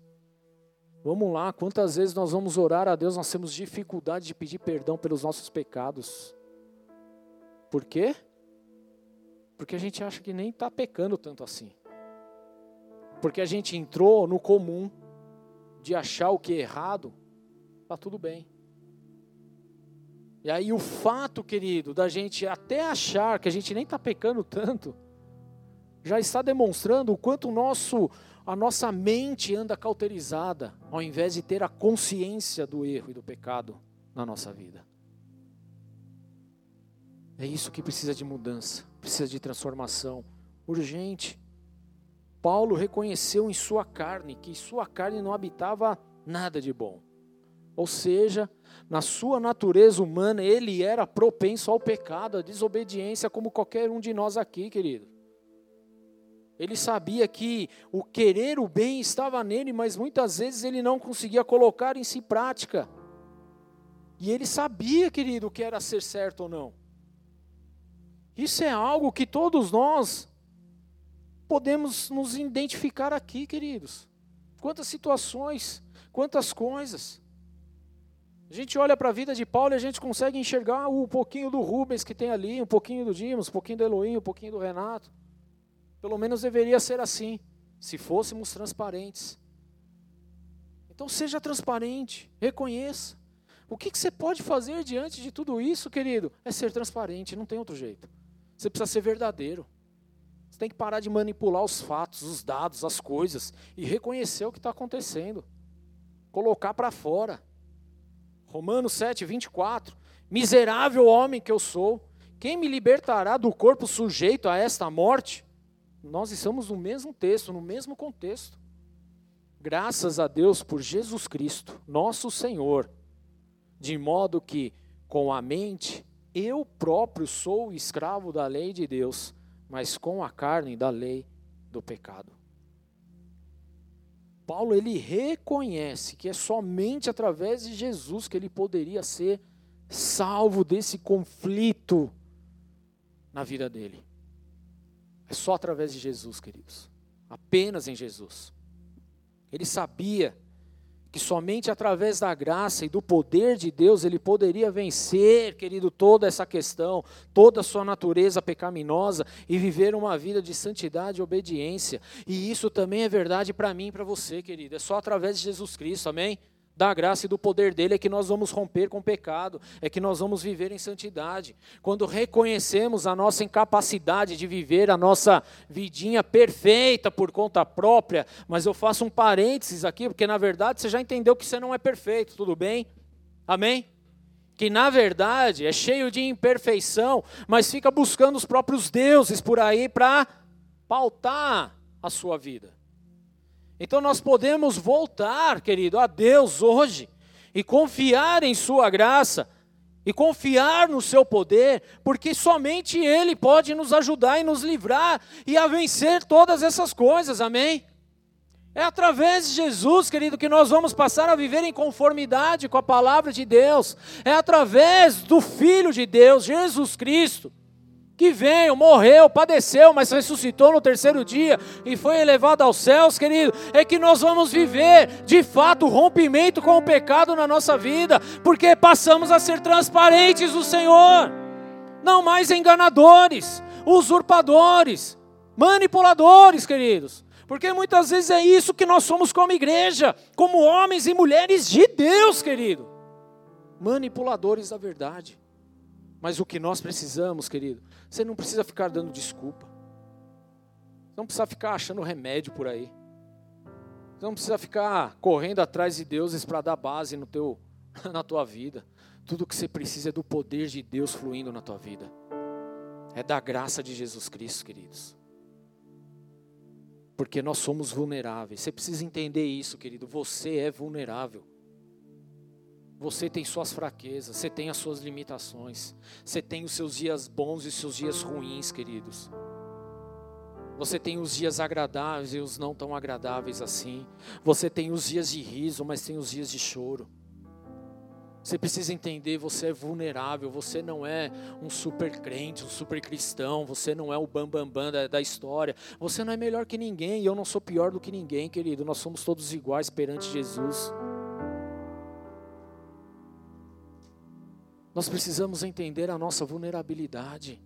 Vamos lá, quantas vezes nós vamos orar a Deus, nós temos dificuldade de pedir perdão pelos nossos pecados. Por quê? Porque a gente acha que nem está pecando tanto assim. Porque a gente entrou no comum de achar o que é errado, está tudo bem. E aí o fato, querido, da gente até achar que a gente nem está pecando tanto, já está demonstrando o quanto nosso, a nossa mente anda cauterizada, ao invés de ter a consciência do erro e do pecado na nossa vida. É isso que precisa de mudança, precisa de transformação urgente. Paulo reconheceu em sua carne que sua carne não habitava nada de bom. Ou seja, na sua natureza humana, ele era propenso ao pecado, à desobediência, como qualquer um de nós aqui, querido. Ele sabia que o querer o bem estava nele, mas muitas vezes ele não conseguia colocar em si prática. E ele sabia, querido, o que era ser certo ou não. Isso é algo que todos nós podemos nos identificar aqui, queridos. Quantas situações, quantas coisas. A gente olha para a vida de Paulo e a gente consegue enxergar um pouquinho do Rubens que tem ali, um pouquinho do Dimos, um pouquinho do Elohim, um pouquinho do Renato. Pelo menos deveria ser assim, se fôssemos transparentes. Então seja transparente, reconheça. O que, que você pode fazer diante de tudo isso, querido? É ser transparente, não tem outro jeito. Você precisa ser verdadeiro. Você tem que parar de manipular os fatos, os dados, as coisas e reconhecer o que está acontecendo. Colocar para fora. Romanos 7, 24. Miserável homem que eu sou, quem me libertará do corpo sujeito a esta morte? Nós estamos no mesmo texto, no mesmo contexto. Graças a Deus por Jesus Cristo, nosso Senhor, de modo que, com a mente, eu próprio sou escravo da lei de Deus mas com a carne da lei do pecado. Paulo ele reconhece que é somente através de Jesus que ele poderia ser salvo desse conflito na vida dele. É só através de Jesus, queridos. Apenas em Jesus. Ele sabia que somente através da graça e do poder de Deus ele poderia vencer, querido, toda essa questão, toda a sua natureza pecaminosa e viver uma vida de santidade e obediência. E isso também é verdade para mim e para você, querido. É só através de Jesus Cristo, amém? Da graça e do poder dele é que nós vamos romper com o pecado, é que nós vamos viver em santidade. Quando reconhecemos a nossa incapacidade de viver a nossa vidinha perfeita por conta própria, mas eu faço um parênteses aqui, porque na verdade você já entendeu que você não é perfeito, tudo bem? Amém? Que na verdade é cheio de imperfeição, mas fica buscando os próprios deuses por aí para pautar a sua vida. Então nós podemos voltar, querido, a Deus hoje e confiar em Sua graça e confiar no Seu poder, porque somente Ele pode nos ajudar e nos livrar e a vencer todas essas coisas, amém? É através de Jesus, querido, que nós vamos passar a viver em conformidade com a palavra de Deus. É através do Filho de Deus, Jesus Cristo, que veio, morreu, padeceu, mas ressuscitou no terceiro dia e foi elevado aos céus, querido, é que nós vamos viver de fato o rompimento com o pecado na nossa vida, porque passamos a ser transparentes do Senhor, não mais enganadores, usurpadores, manipuladores, queridos. Porque muitas vezes é isso que nós somos como igreja, como homens e mulheres de Deus, querido. Manipuladores da verdade. Mas o que nós precisamos, querido, você não precisa ficar dando desculpa. Você não precisa ficar achando remédio por aí. Você não precisa ficar correndo atrás de deuses para dar base no teu, na tua vida. Tudo que você precisa é do poder de Deus fluindo na tua vida. É da graça de Jesus Cristo, queridos. Porque nós somos vulneráveis. Você precisa entender isso, querido. Você é vulnerável. Você tem suas fraquezas, você tem as suas limitações, você tem os seus dias bons e os seus dias ruins, queridos. Você tem os dias agradáveis e os não tão agradáveis assim. Você tem os dias de riso, mas tem os dias de choro. Você precisa entender, você é vulnerável, você não é um super crente, um super cristão, você não é o bambambam bam, bam da, da história, você não é melhor que ninguém e eu não sou pior do que ninguém, querido. Nós somos todos iguais perante Jesus. Nós precisamos entender a nossa vulnerabilidade,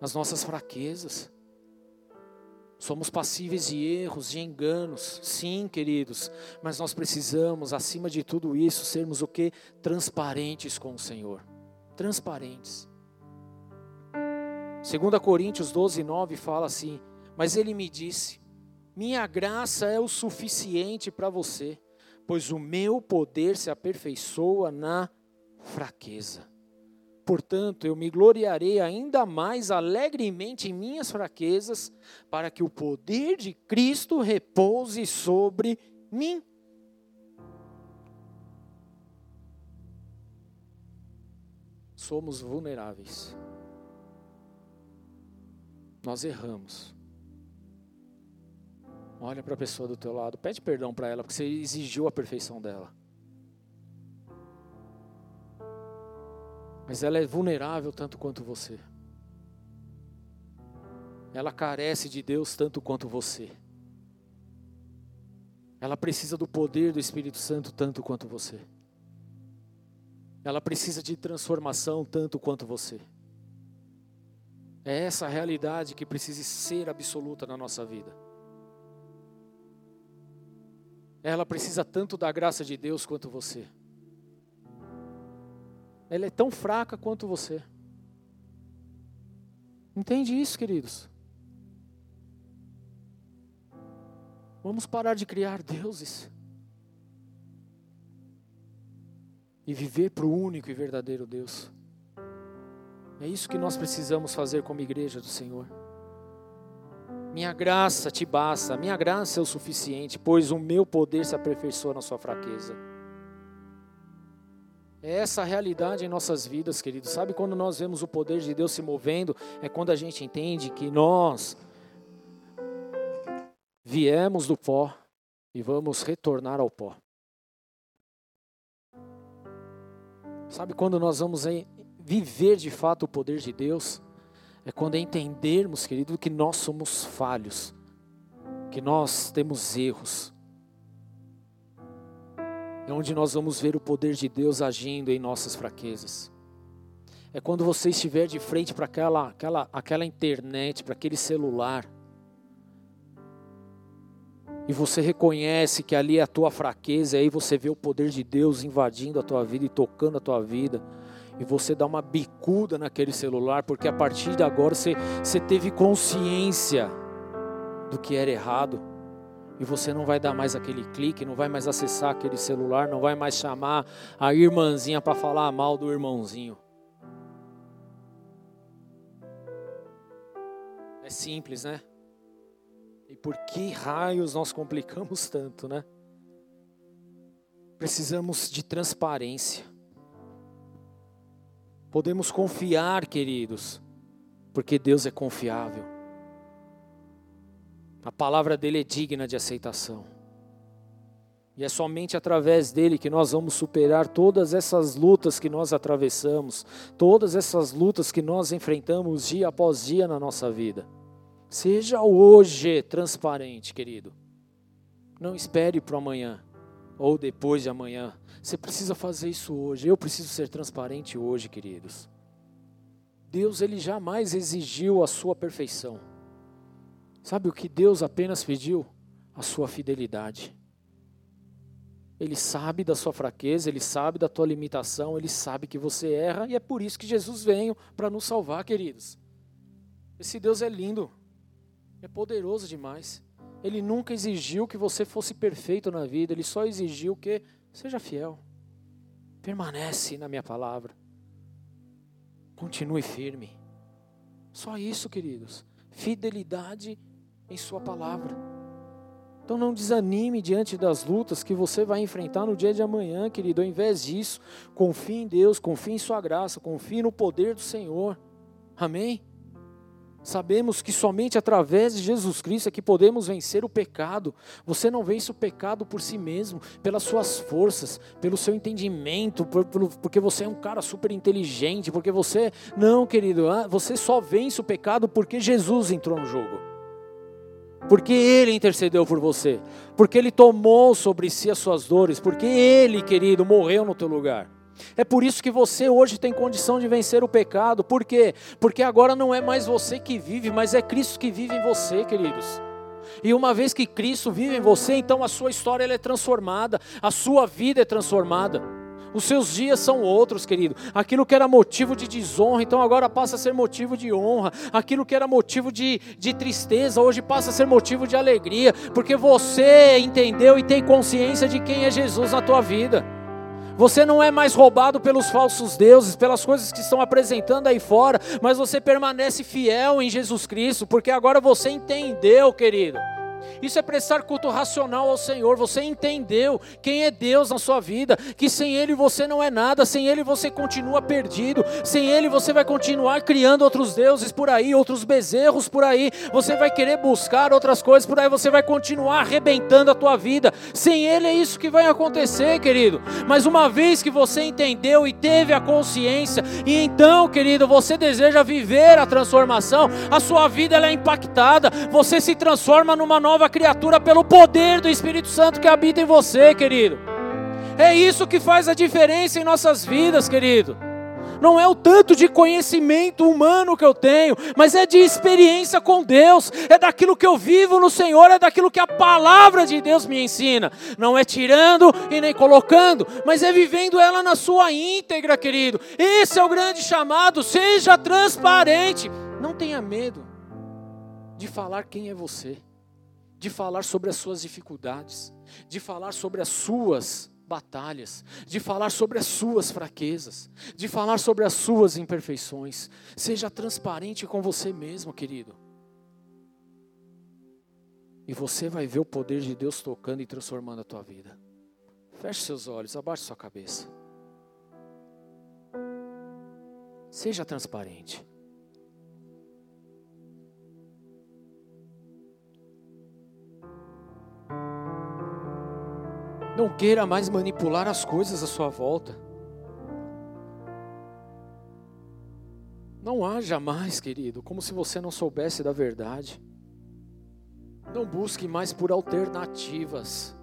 as nossas fraquezas. Somos passíveis de erros, de enganos, sim, queridos, mas nós precisamos, acima de tudo isso, sermos o que? Transparentes com o Senhor. Transparentes. 2 Coríntios 12, 9 fala assim: Mas ele me disse: Minha graça é o suficiente para você, pois o meu poder se aperfeiçoa na fraqueza. Portanto, eu me gloriarei ainda mais alegremente em minhas fraquezas, para que o poder de Cristo repouse sobre mim. Somos vulneráveis. Nós erramos. Olha para a pessoa do teu lado, pede perdão para ela, porque você exigiu a perfeição dela. Mas ela é vulnerável tanto quanto você. Ela carece de Deus tanto quanto você. Ela precisa do poder do Espírito Santo tanto quanto você. Ela precisa de transformação tanto quanto você. É essa realidade que precisa ser absoluta na nossa vida. Ela precisa tanto da graça de Deus quanto você. Ela é tão fraca quanto você. Entende isso, queridos? Vamos parar de criar deuses e viver para o único e verdadeiro Deus. É isso que nós precisamos fazer como igreja do Senhor. Minha graça te basta, minha graça é o suficiente, pois o meu poder se aperfeiçoa na sua fraqueza. É essa a realidade em nossas vidas, queridos. Sabe quando nós vemos o poder de Deus se movendo? É quando a gente entende que nós viemos do pó e vamos retornar ao pó. Sabe quando nós vamos viver de fato o poder de Deus? É quando entendermos, querido, que nós somos falhos, que nós temos erros, é onde nós vamos ver o poder de Deus agindo em nossas fraquezas. É quando você estiver de frente para aquela, aquela, aquela internet, para aquele celular, e você reconhece que ali é a tua fraqueza, e aí você vê o poder de Deus invadindo a tua vida e tocando a tua vida, e você dá uma bicuda naquele celular, porque a partir de agora você, você teve consciência do que era errado e você não vai dar mais aquele clique, não vai mais acessar aquele celular, não vai mais chamar a irmãzinha para falar mal do irmãozinho. É simples, né? E por que raios nós complicamos tanto, né? Precisamos de transparência. Podemos confiar, queridos, porque Deus é confiável. A palavra dele é digna de aceitação. E é somente através dele que nós vamos superar todas essas lutas que nós atravessamos, todas essas lutas que nós enfrentamos dia após dia na nossa vida. Seja hoje transparente, querido. Não espere para amanhã ou depois de amanhã. Você precisa fazer isso hoje. Eu preciso ser transparente hoje, queridos. Deus ele jamais exigiu a sua perfeição. Sabe o que Deus apenas pediu? A sua fidelidade. Ele sabe da sua fraqueza, ele sabe da tua limitação, ele sabe que você erra e é por isso que Jesus veio para nos salvar, queridos. Esse Deus é lindo, é poderoso demais. Ele nunca exigiu que você fosse perfeito na vida, ele só exigiu que seja fiel. Permanece na minha palavra. Continue firme. Só isso, queridos. Fidelidade em Sua palavra. Então não desanime diante das lutas que você vai enfrentar no dia de amanhã, querido. Ao invés disso, confie em Deus, confie em Sua graça, confie no poder do Senhor. Amém? Sabemos que somente através de Jesus Cristo é que podemos vencer o pecado. Você não vence o pecado por si mesmo, pelas suas forças, pelo seu entendimento, por, por, porque você é um cara super inteligente, porque você. Não, querido, ah, você só vence o pecado porque Jesus entrou no jogo. Porque Ele intercedeu por você, porque Ele tomou sobre si as suas dores, porque Ele, querido, morreu no teu lugar. É por isso que você hoje tem condição de vencer o pecado. Por quê? Porque agora não é mais você que vive, mas é Cristo que vive em você, queridos. E uma vez que Cristo vive em você, então a sua história é transformada, a sua vida é transformada. Os seus dias são outros, querido. Aquilo que era motivo de desonra, então agora passa a ser motivo de honra. Aquilo que era motivo de, de tristeza, hoje passa a ser motivo de alegria, porque você entendeu e tem consciência de quem é Jesus na tua vida. Você não é mais roubado pelos falsos deuses, pelas coisas que estão apresentando aí fora, mas você permanece fiel em Jesus Cristo, porque agora você entendeu, querido isso é prestar culto racional ao Senhor. Você entendeu quem é Deus na sua vida, que sem Ele você não é nada, sem Ele você continua perdido, sem Ele você vai continuar criando outros deuses por aí, outros bezerros por aí, você vai querer buscar outras coisas por aí, você vai continuar arrebentando a tua vida. Sem Ele é isso que vai acontecer, querido. Mas uma vez que você entendeu e teve a consciência, e então, querido, você deseja viver a transformação, a sua vida ela é impactada, você se transforma numa nova criatura pelo poder do Espírito Santo que habita em você, querido. É isso que faz a diferença em nossas vidas, querido. Não é o tanto de conhecimento humano que eu tenho, mas é de experiência com Deus, é daquilo que eu vivo no Senhor, é daquilo que a palavra de Deus me ensina. Não é tirando e nem colocando, mas é vivendo ela na sua íntegra, querido. Esse é o grande chamado, seja transparente. Não tenha medo de falar quem é você de falar sobre as suas dificuldades, de falar sobre as suas batalhas, de falar sobre as suas fraquezas, de falar sobre as suas imperfeições. Seja transparente com você mesmo, querido. E você vai ver o poder de Deus tocando e transformando a tua vida. Feche seus olhos, abaixe sua cabeça. Seja transparente. Não queira mais manipular as coisas à sua volta. Não haja mais, querido, como se você não soubesse da verdade. Não busque mais por alternativas.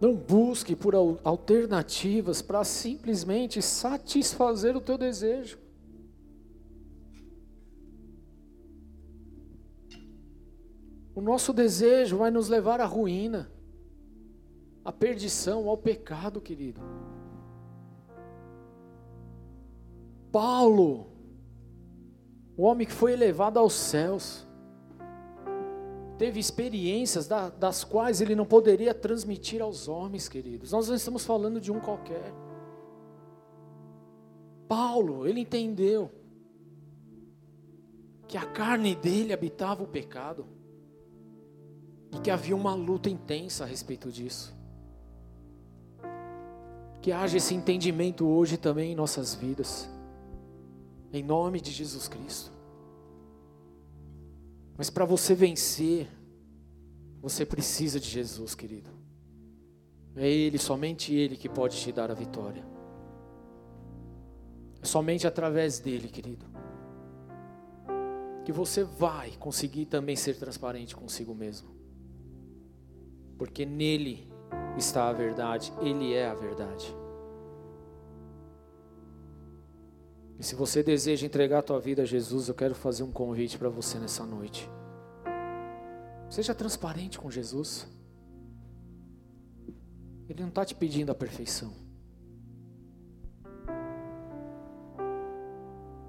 Não busque por alternativas para simplesmente satisfazer o teu desejo. O nosso desejo vai nos levar à ruína, à perdição, ao pecado, querido. Paulo, o homem que foi elevado aos céus, teve experiências das quais ele não poderia transmitir aos homens, queridos. Nós não estamos falando de um qualquer. Paulo, ele entendeu que a carne dele habitava o pecado e que havia uma luta intensa a respeito disso. Que haja esse entendimento hoje também em nossas vidas, em nome de Jesus Cristo. Mas para você vencer, você precisa de Jesus, querido. É Ele, somente Ele que pode te dar a vitória. É somente através dele, querido, que você vai conseguir também ser transparente consigo mesmo. Porque nele está a verdade, Ele é a verdade. E se você deseja entregar a tua vida a Jesus, eu quero fazer um convite para você nessa noite. Seja transparente com Jesus. Ele não está te pedindo a perfeição.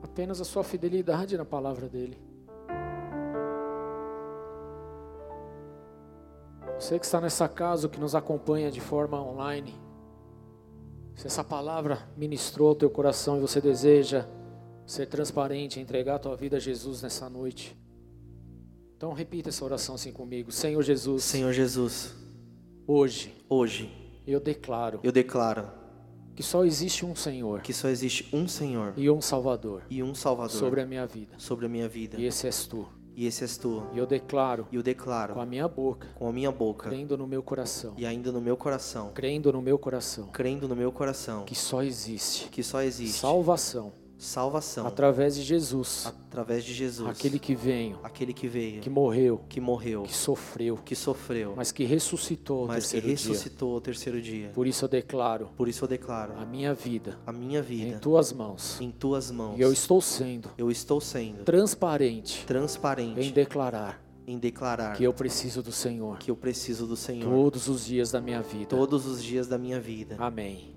Apenas a sua fidelidade na palavra dele. Você que está nessa casa, que nos acompanha de forma online, se essa palavra ministrou ao teu coração e você deseja ser transparente, entregar a tua vida a Jesus nessa noite, então repita essa oração assim comigo. Senhor Jesus. Senhor Jesus. Hoje. Hoje. Eu declaro. Eu declaro. Que só existe um Senhor. Que só existe um Senhor. E um Salvador. E um Salvador. Sobre a minha vida. Sobre a minha vida. E esse és tu. E esse és tu. E eu declaro. E eu declaro. Com a minha boca. Com a minha boca. Crendo no meu coração. E ainda no meu coração. Crendo no meu coração. Crendo no meu coração. Que só existe. Que só existe. Salvação. Salvação. Através de Jesus. Através de Jesus. Aquele que veio. Aquele que veio. Que morreu. Que morreu. Que sofreu. Que sofreu. Mas que ressuscitou ao mas terceiro que ressuscitou dia. ao terceiro dia. Por isso eu declaro. Por isso eu declaro. A minha vida. A minha vida. Em tuas mãos. Em tuas mãos. E eu estou sendo. Eu estou sendo. Transparente. Transparente. Em declarar em declarar que eu preciso do Senhor. Que eu preciso do Senhor. Todos os dias da minha vida. Todos os dias da minha vida. Amém.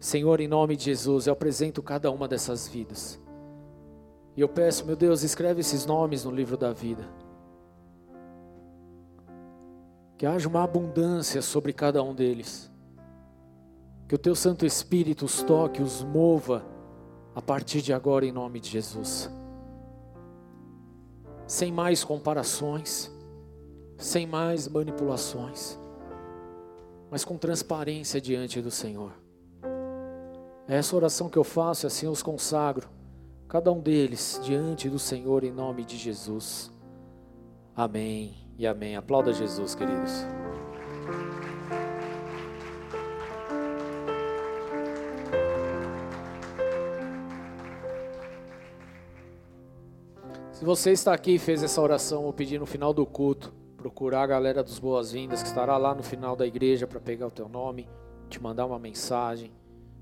Senhor, em nome de Jesus, eu apresento cada uma dessas vidas. E eu peço, meu Deus, escreve esses nomes no livro da vida. Que haja uma abundância sobre cada um deles. Que o teu Santo Espírito os toque, os mova a partir de agora, em nome de Jesus. Sem mais comparações, sem mais manipulações, mas com transparência diante do Senhor. É essa oração que eu faço, assim eu os consagro cada um deles diante do Senhor em nome de Jesus. Amém e amém. Aplauda Jesus, queridos. Se você está aqui e fez essa oração, vou pedir no final do culto, procurar a galera dos boas-vindas que estará lá no final da igreja para pegar o teu nome, te mandar uma mensagem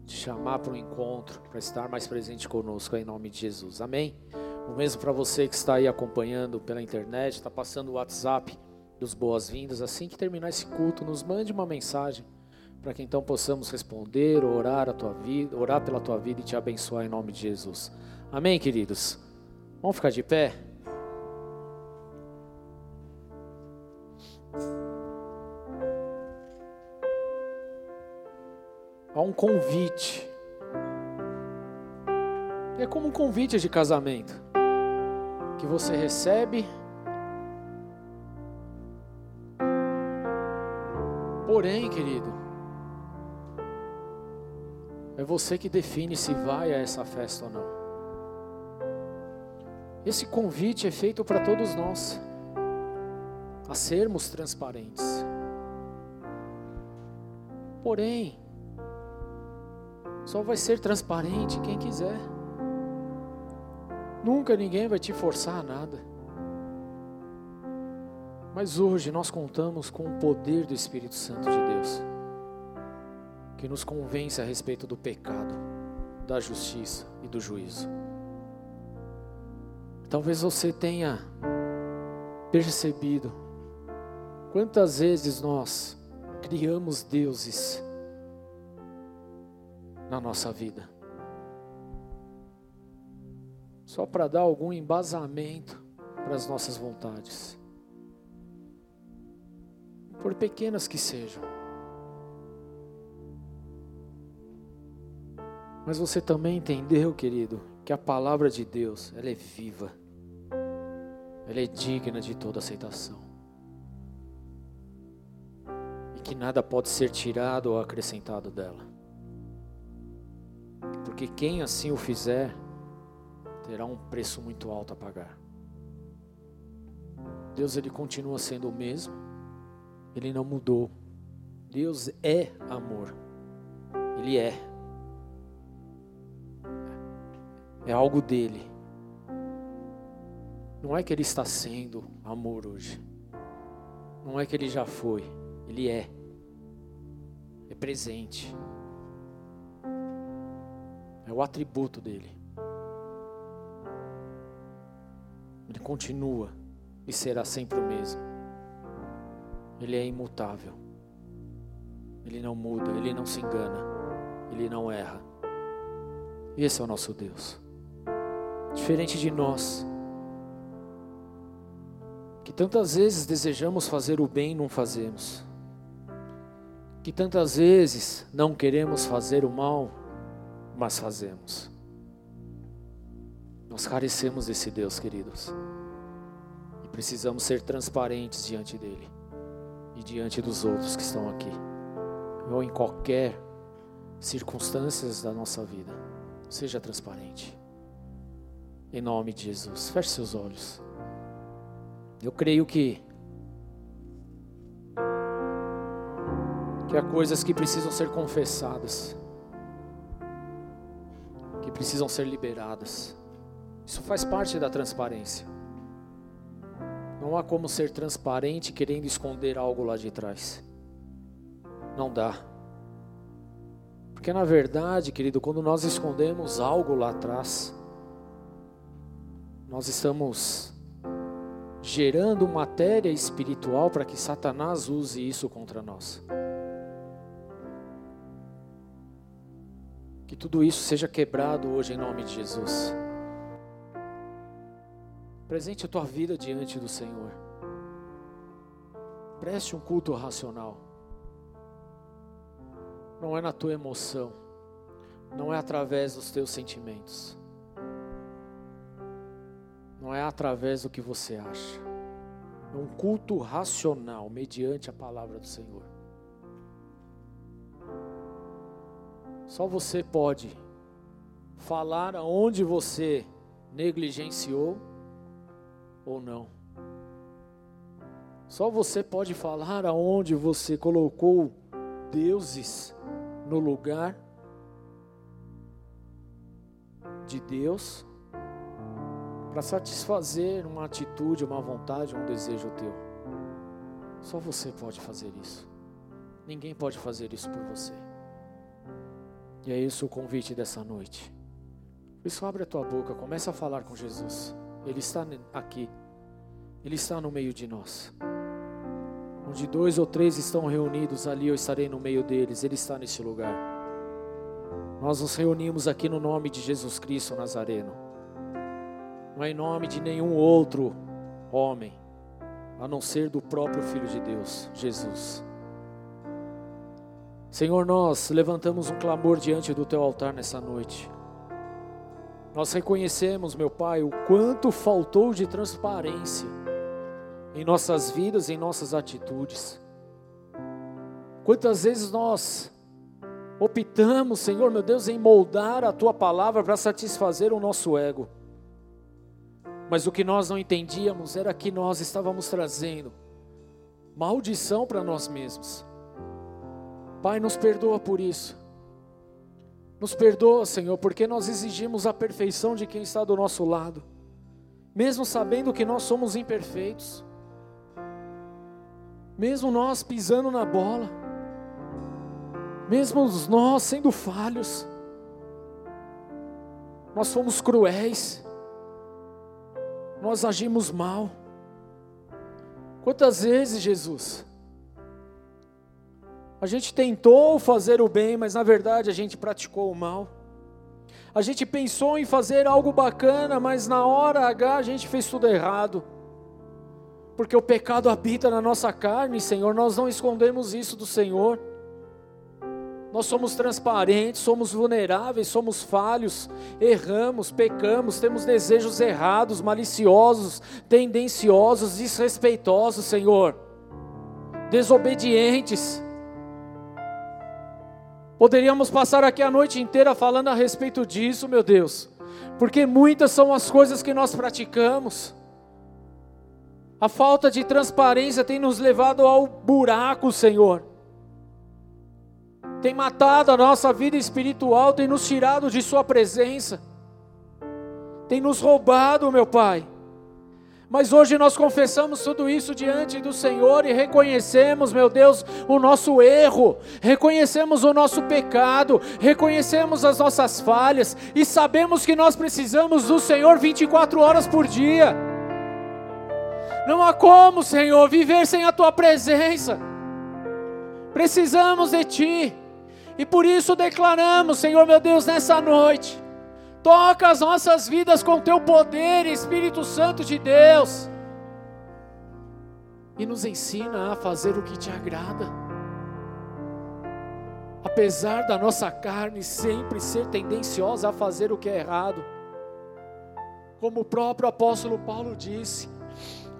te chamar para um encontro, para estar mais presente conosco em nome de Jesus. Amém? O mesmo para você que está aí acompanhando pela internet, está passando o WhatsApp dos boas-vindas. Assim que terminar esse culto, nos mande uma mensagem para que então possamos responder, orar a tua vida, orar pela tua vida e te abençoar em nome de Jesus. Amém, queridos. Vamos ficar de pé? Há um convite. É como um convite de casamento que você recebe. Porém, querido, é você que define se vai a essa festa ou não. Esse convite é feito para todos nós, a sermos transparentes. Porém, só vai ser transparente quem quiser. Nunca ninguém vai te forçar a nada. Mas hoje nós contamos com o poder do Espírito Santo de Deus, que nos convence a respeito do pecado, da justiça e do juízo. Talvez você tenha percebido quantas vezes nós criamos deuses na nossa vida. Só para dar algum embasamento para as nossas vontades. Por pequenas que sejam. Mas você também entendeu, querido, que a palavra de Deus, ela é viva. Ela é digna de toda aceitação. E que nada pode ser tirado ou acrescentado dela porque quem assim o fizer terá um preço muito alto a pagar. Deus ele continua sendo o mesmo. Ele não mudou. Deus é amor. Ele é. É algo dele. Não é que ele está sendo amor hoje. Não é que ele já foi. Ele é. É presente. É o atributo dele. Ele continua e será sempre o mesmo. Ele é imutável. Ele não muda, ele não se engana, ele não erra. Esse é o nosso Deus. Diferente de nós, que tantas vezes desejamos fazer o bem e não fazemos, que tantas vezes não queremos fazer o mal, mas fazemos. Nós carecemos desse Deus, queridos, e precisamos ser transparentes diante dele e diante dos outros que estão aqui ou em qualquer circunstâncias da nossa vida. Seja transparente. Em nome de Jesus. Feche seus olhos. Eu creio que que há coisas que precisam ser confessadas, precisam ser liberadas. Isso faz parte da transparência. Não há como ser transparente querendo esconder algo lá de trás. Não dá. Porque na verdade, querido, quando nós escondemos algo lá atrás, nós estamos gerando matéria espiritual para que Satanás use isso contra nós. Que tudo isso seja quebrado hoje em nome de Jesus. Presente a tua vida diante do Senhor. Preste um culto racional não é na tua emoção, não é através dos teus sentimentos, não é através do que você acha. É um culto racional, mediante a palavra do Senhor. Só você pode falar aonde você negligenciou ou não. Só você pode falar aonde você colocou deuses no lugar de Deus para satisfazer uma atitude, uma vontade, um desejo teu. Só você pode fazer isso. Ninguém pode fazer isso por você. E é isso o convite dessa noite. Por isso abre a tua boca, começa a falar com Jesus. Ele está aqui. Ele está no meio de nós. Onde dois ou três estão reunidos, ali eu estarei no meio deles. Ele está nesse lugar. Nós nos reunimos aqui no nome de Jesus Cristo Nazareno. Não é em nome de nenhum outro homem, a não ser do próprio Filho de Deus, Jesus. Senhor, nós levantamos um clamor diante do teu altar nessa noite. Nós reconhecemos, meu Pai, o quanto faltou de transparência em nossas vidas, em nossas atitudes. Quantas vezes nós optamos, Senhor meu Deus, em moldar a tua palavra para satisfazer o nosso ego. Mas o que nós não entendíamos era que nós estávamos trazendo maldição para nós mesmos. Pai, nos perdoa por isso. Nos perdoa, Senhor, porque nós exigimos a perfeição de quem está do nosso lado, mesmo sabendo que nós somos imperfeitos mesmo nós pisando na bola, mesmo nós sendo falhos, nós fomos cruéis, nós agimos mal. Quantas vezes, Jesus, a gente tentou fazer o bem, mas na verdade a gente praticou o mal. A gente pensou em fazer algo bacana, mas na hora H a gente fez tudo errado porque o pecado habita na nossa carne, Senhor, nós não escondemos isso do Senhor. Nós somos transparentes, somos vulneráveis, somos falhos, erramos, pecamos, temos desejos errados, maliciosos, tendenciosos, desrespeitosos, Senhor, desobedientes. Poderíamos passar aqui a noite inteira falando a respeito disso, meu Deus, porque muitas são as coisas que nós praticamos A falta de transparência tem nos levado ao buraco, Senhor. Tem matado a nossa vida espiritual, tem nos tirado de Sua presença, tem nos roubado, meu Pai. Mas hoje nós confessamos tudo isso diante do Senhor e reconhecemos, meu Deus, o nosso erro, reconhecemos o nosso pecado, reconhecemos as nossas falhas e sabemos que nós precisamos do Senhor 24 horas por dia. Não há como, Senhor, viver sem a tua presença. Precisamos de ti. E por isso declaramos, Senhor meu Deus, nessa noite Toca as nossas vidas com teu poder, Espírito Santo de Deus. E nos ensina a fazer o que te agrada. Apesar da nossa carne sempre ser tendenciosa a fazer o que é errado. Como o próprio apóstolo Paulo disse,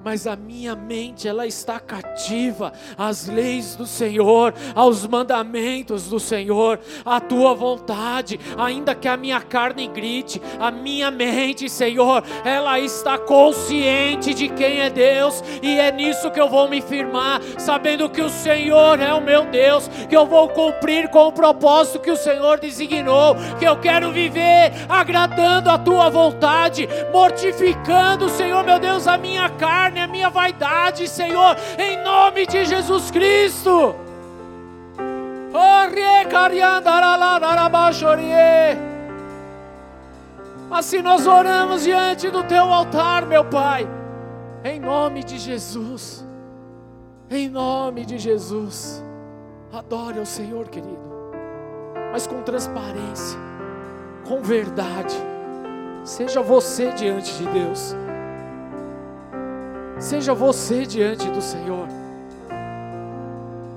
mas a minha mente ela está cativa às leis do Senhor, aos mandamentos do Senhor, à tua vontade, ainda que a minha carne grite, a minha mente, Senhor, ela está consciente de quem é Deus, e é nisso que eu vou me firmar, sabendo que o Senhor é o meu Deus, que eu vou cumprir com o propósito que o Senhor designou, que eu quero viver agradando a tua vontade, mortificando, Senhor meu Deus, a minha carne carne, a minha vaidade, Senhor, em nome de Jesus Cristo. Assim nós oramos diante do teu altar, meu Pai, em nome de Jesus, em nome de Jesus. Adore ao Senhor, querido, mas com transparência, com verdade. Seja você diante de Deus. Seja você diante do Senhor.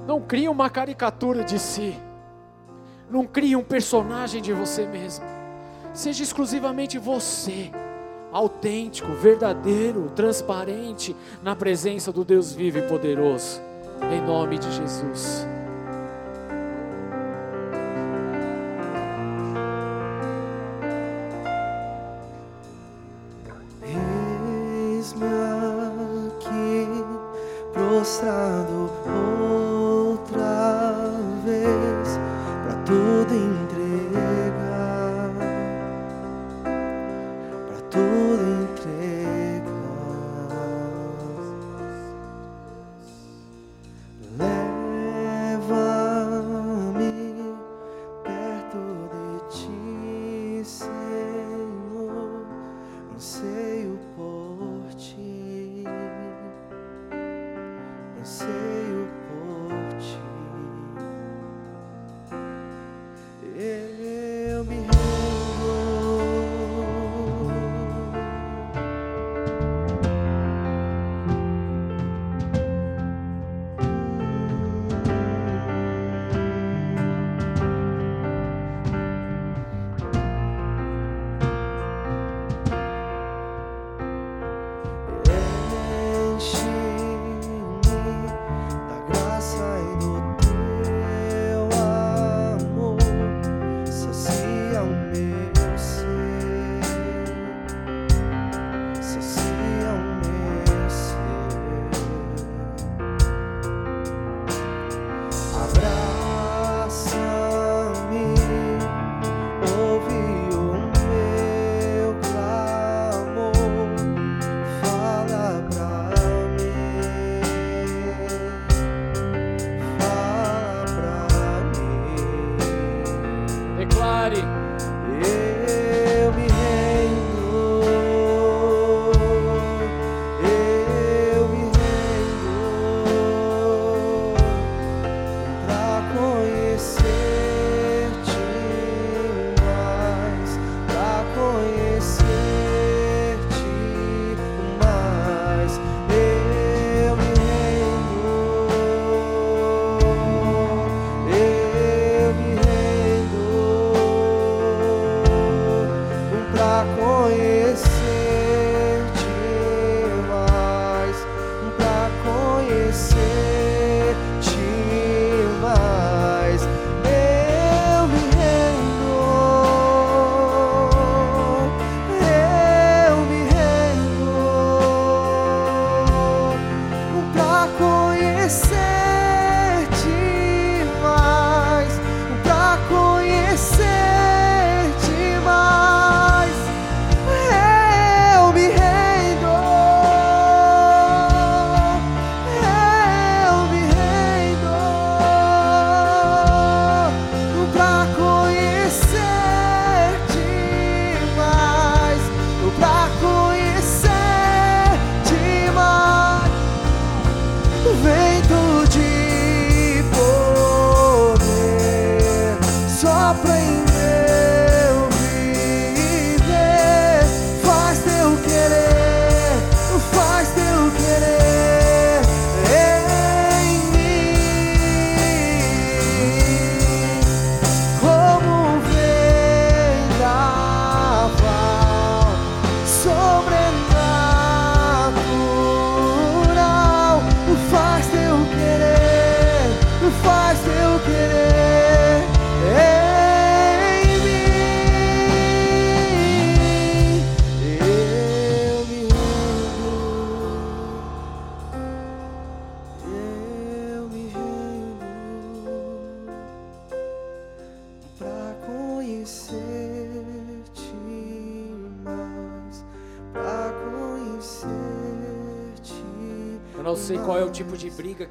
Não crie uma caricatura de si. Não crie um personagem de você mesmo. Seja exclusivamente você, autêntico, verdadeiro, transparente na presença do Deus vivo e poderoso. Em nome de Jesus.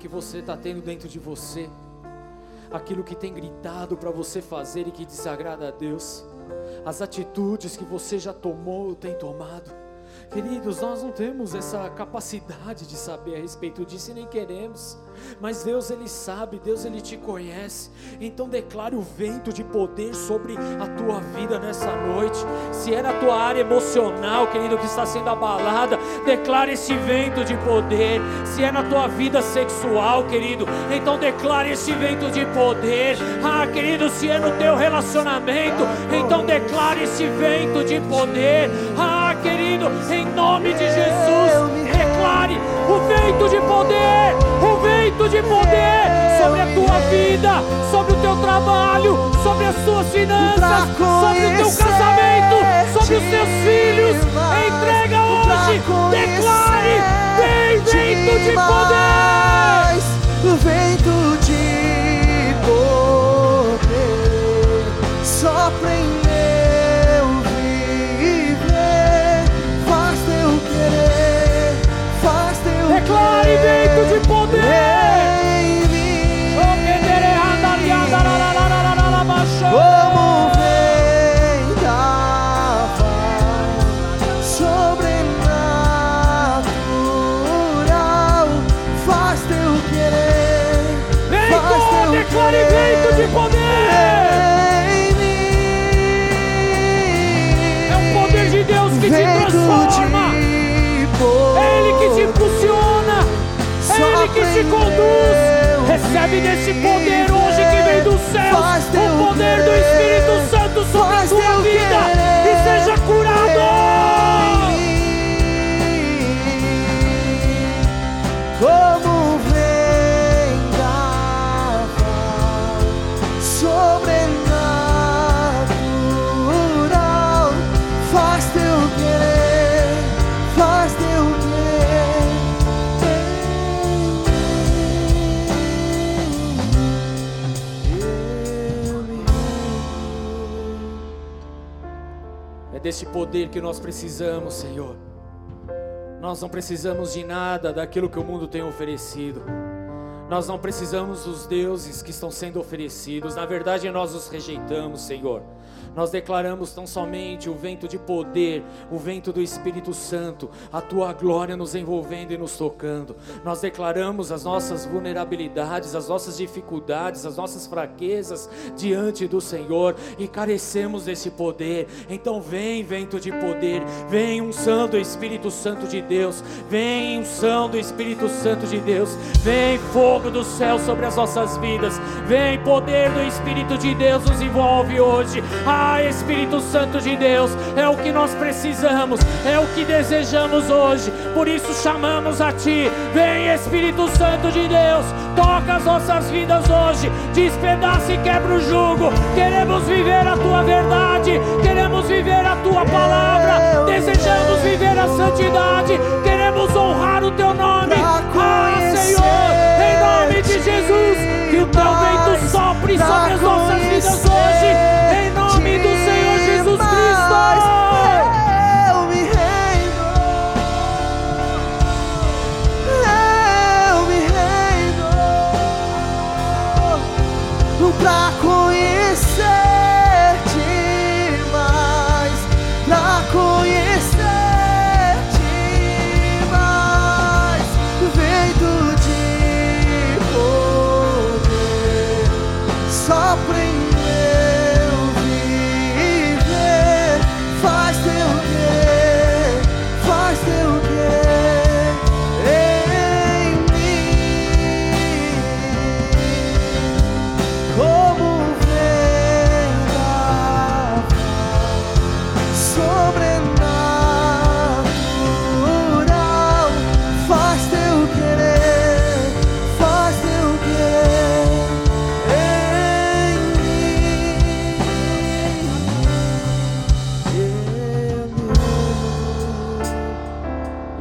Que você está tendo dentro de você, aquilo que tem gritado para você fazer e que desagrada a Deus, as atitudes que você já tomou ou tem tomado. Queridos, nós não temos essa capacidade de saber a respeito disso e nem queremos. Mas Deus ele sabe, Deus ele te conhece. Então declare o vento de poder sobre a tua vida nessa noite. Se é na tua área emocional, querido, que está sendo abalada, declare esse vento de poder. Se é na tua vida sexual, querido, então declare esse vento de poder. Ah, querido, se é no teu relacionamento, então declare esse vento de poder. Ah, querido, em nome de Jesus, declare o vento de poder, o vento de poder sobre a tua vida, sobre o teu trabalho, sobre as tuas finanças, sobre o teu casamento, sobre os teus filhos. Entrega declare, vem vento de poder. O vento de desse poder que nós precisamos, Senhor. Nós não precisamos de nada daquilo que o mundo tem oferecido. Nós não precisamos dos deuses que estão sendo oferecidos. Na verdade, nós os rejeitamos, Senhor. Nós declaramos tão somente o vento de poder, o vento do Espírito Santo, a tua glória nos envolvendo e nos tocando. Nós declaramos as nossas vulnerabilidades, as nossas dificuldades, as nossas fraquezas diante do Senhor e carecemos desse poder. Então vem vento de poder, vem unção do Espírito Santo de Deus, vem unção do Espírito Santo de Deus, vem fogo do céu sobre as nossas vidas, vem poder do Espírito de Deus nos envolve hoje. Ah, Espírito Santo de Deus, é o que nós precisamos, é o que desejamos hoje. Por isso chamamos a Ti. Vem, Espírito Santo de Deus, toca as nossas vidas hoje, despedaça e quebra o jugo. Queremos viver a Tua verdade, queremos viver a Tua palavra, desejamos viver a santidade, queremos honrar o Teu nome. Ah, Senhor, em nome de Jesus, que o Teu vento sopre sobre as nossas vidas hoje, em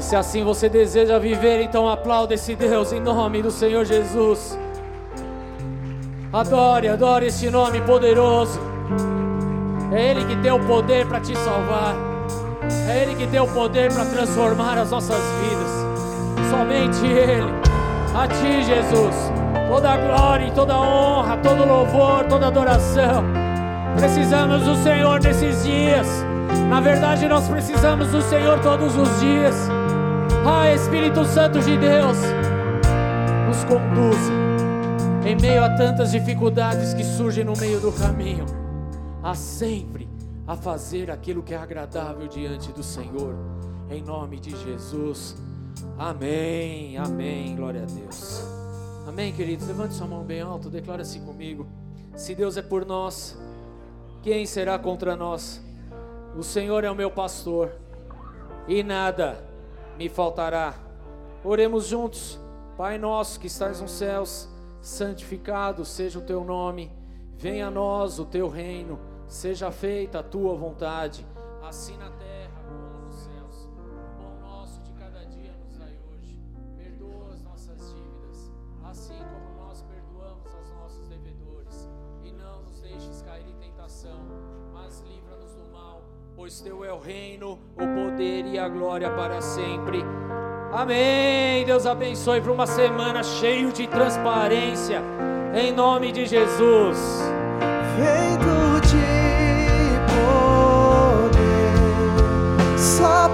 se assim você deseja viver, então aplauda esse Deus em nome do Senhor Jesus. Adore, adore esse nome poderoso. É Ele que tem o poder para te salvar. É Ele que tem o poder para transformar as nossas vidas. somente Ele. A Ti, Jesus, toda a glória toda honra, todo louvor, toda adoração. Precisamos do Senhor nesses dias. Na verdade, nós precisamos do Senhor todos os dias. Ah, Espírito Santo de Deus, nos conduza em meio a tantas dificuldades que surgem no meio do caminho, a sempre a fazer aquilo que é agradável diante do Senhor, em nome de Jesus. Amém, amém, glória a Deus. Amém, queridos. Levante sua mão bem alto, declara assim comigo: Se Deus é por nós, quem será contra nós? O Senhor é o meu pastor, e nada me faltará. Oremos juntos. Pai nosso que estás nos céus, santificado seja o teu nome. Venha a nós o teu reino. Seja feita a tua vontade, assim na pois teu é o reino, o poder e a glória para sempre. Amém. Deus abençoe para uma semana cheio de transparência. Em nome de Jesus. Feito de poder. Só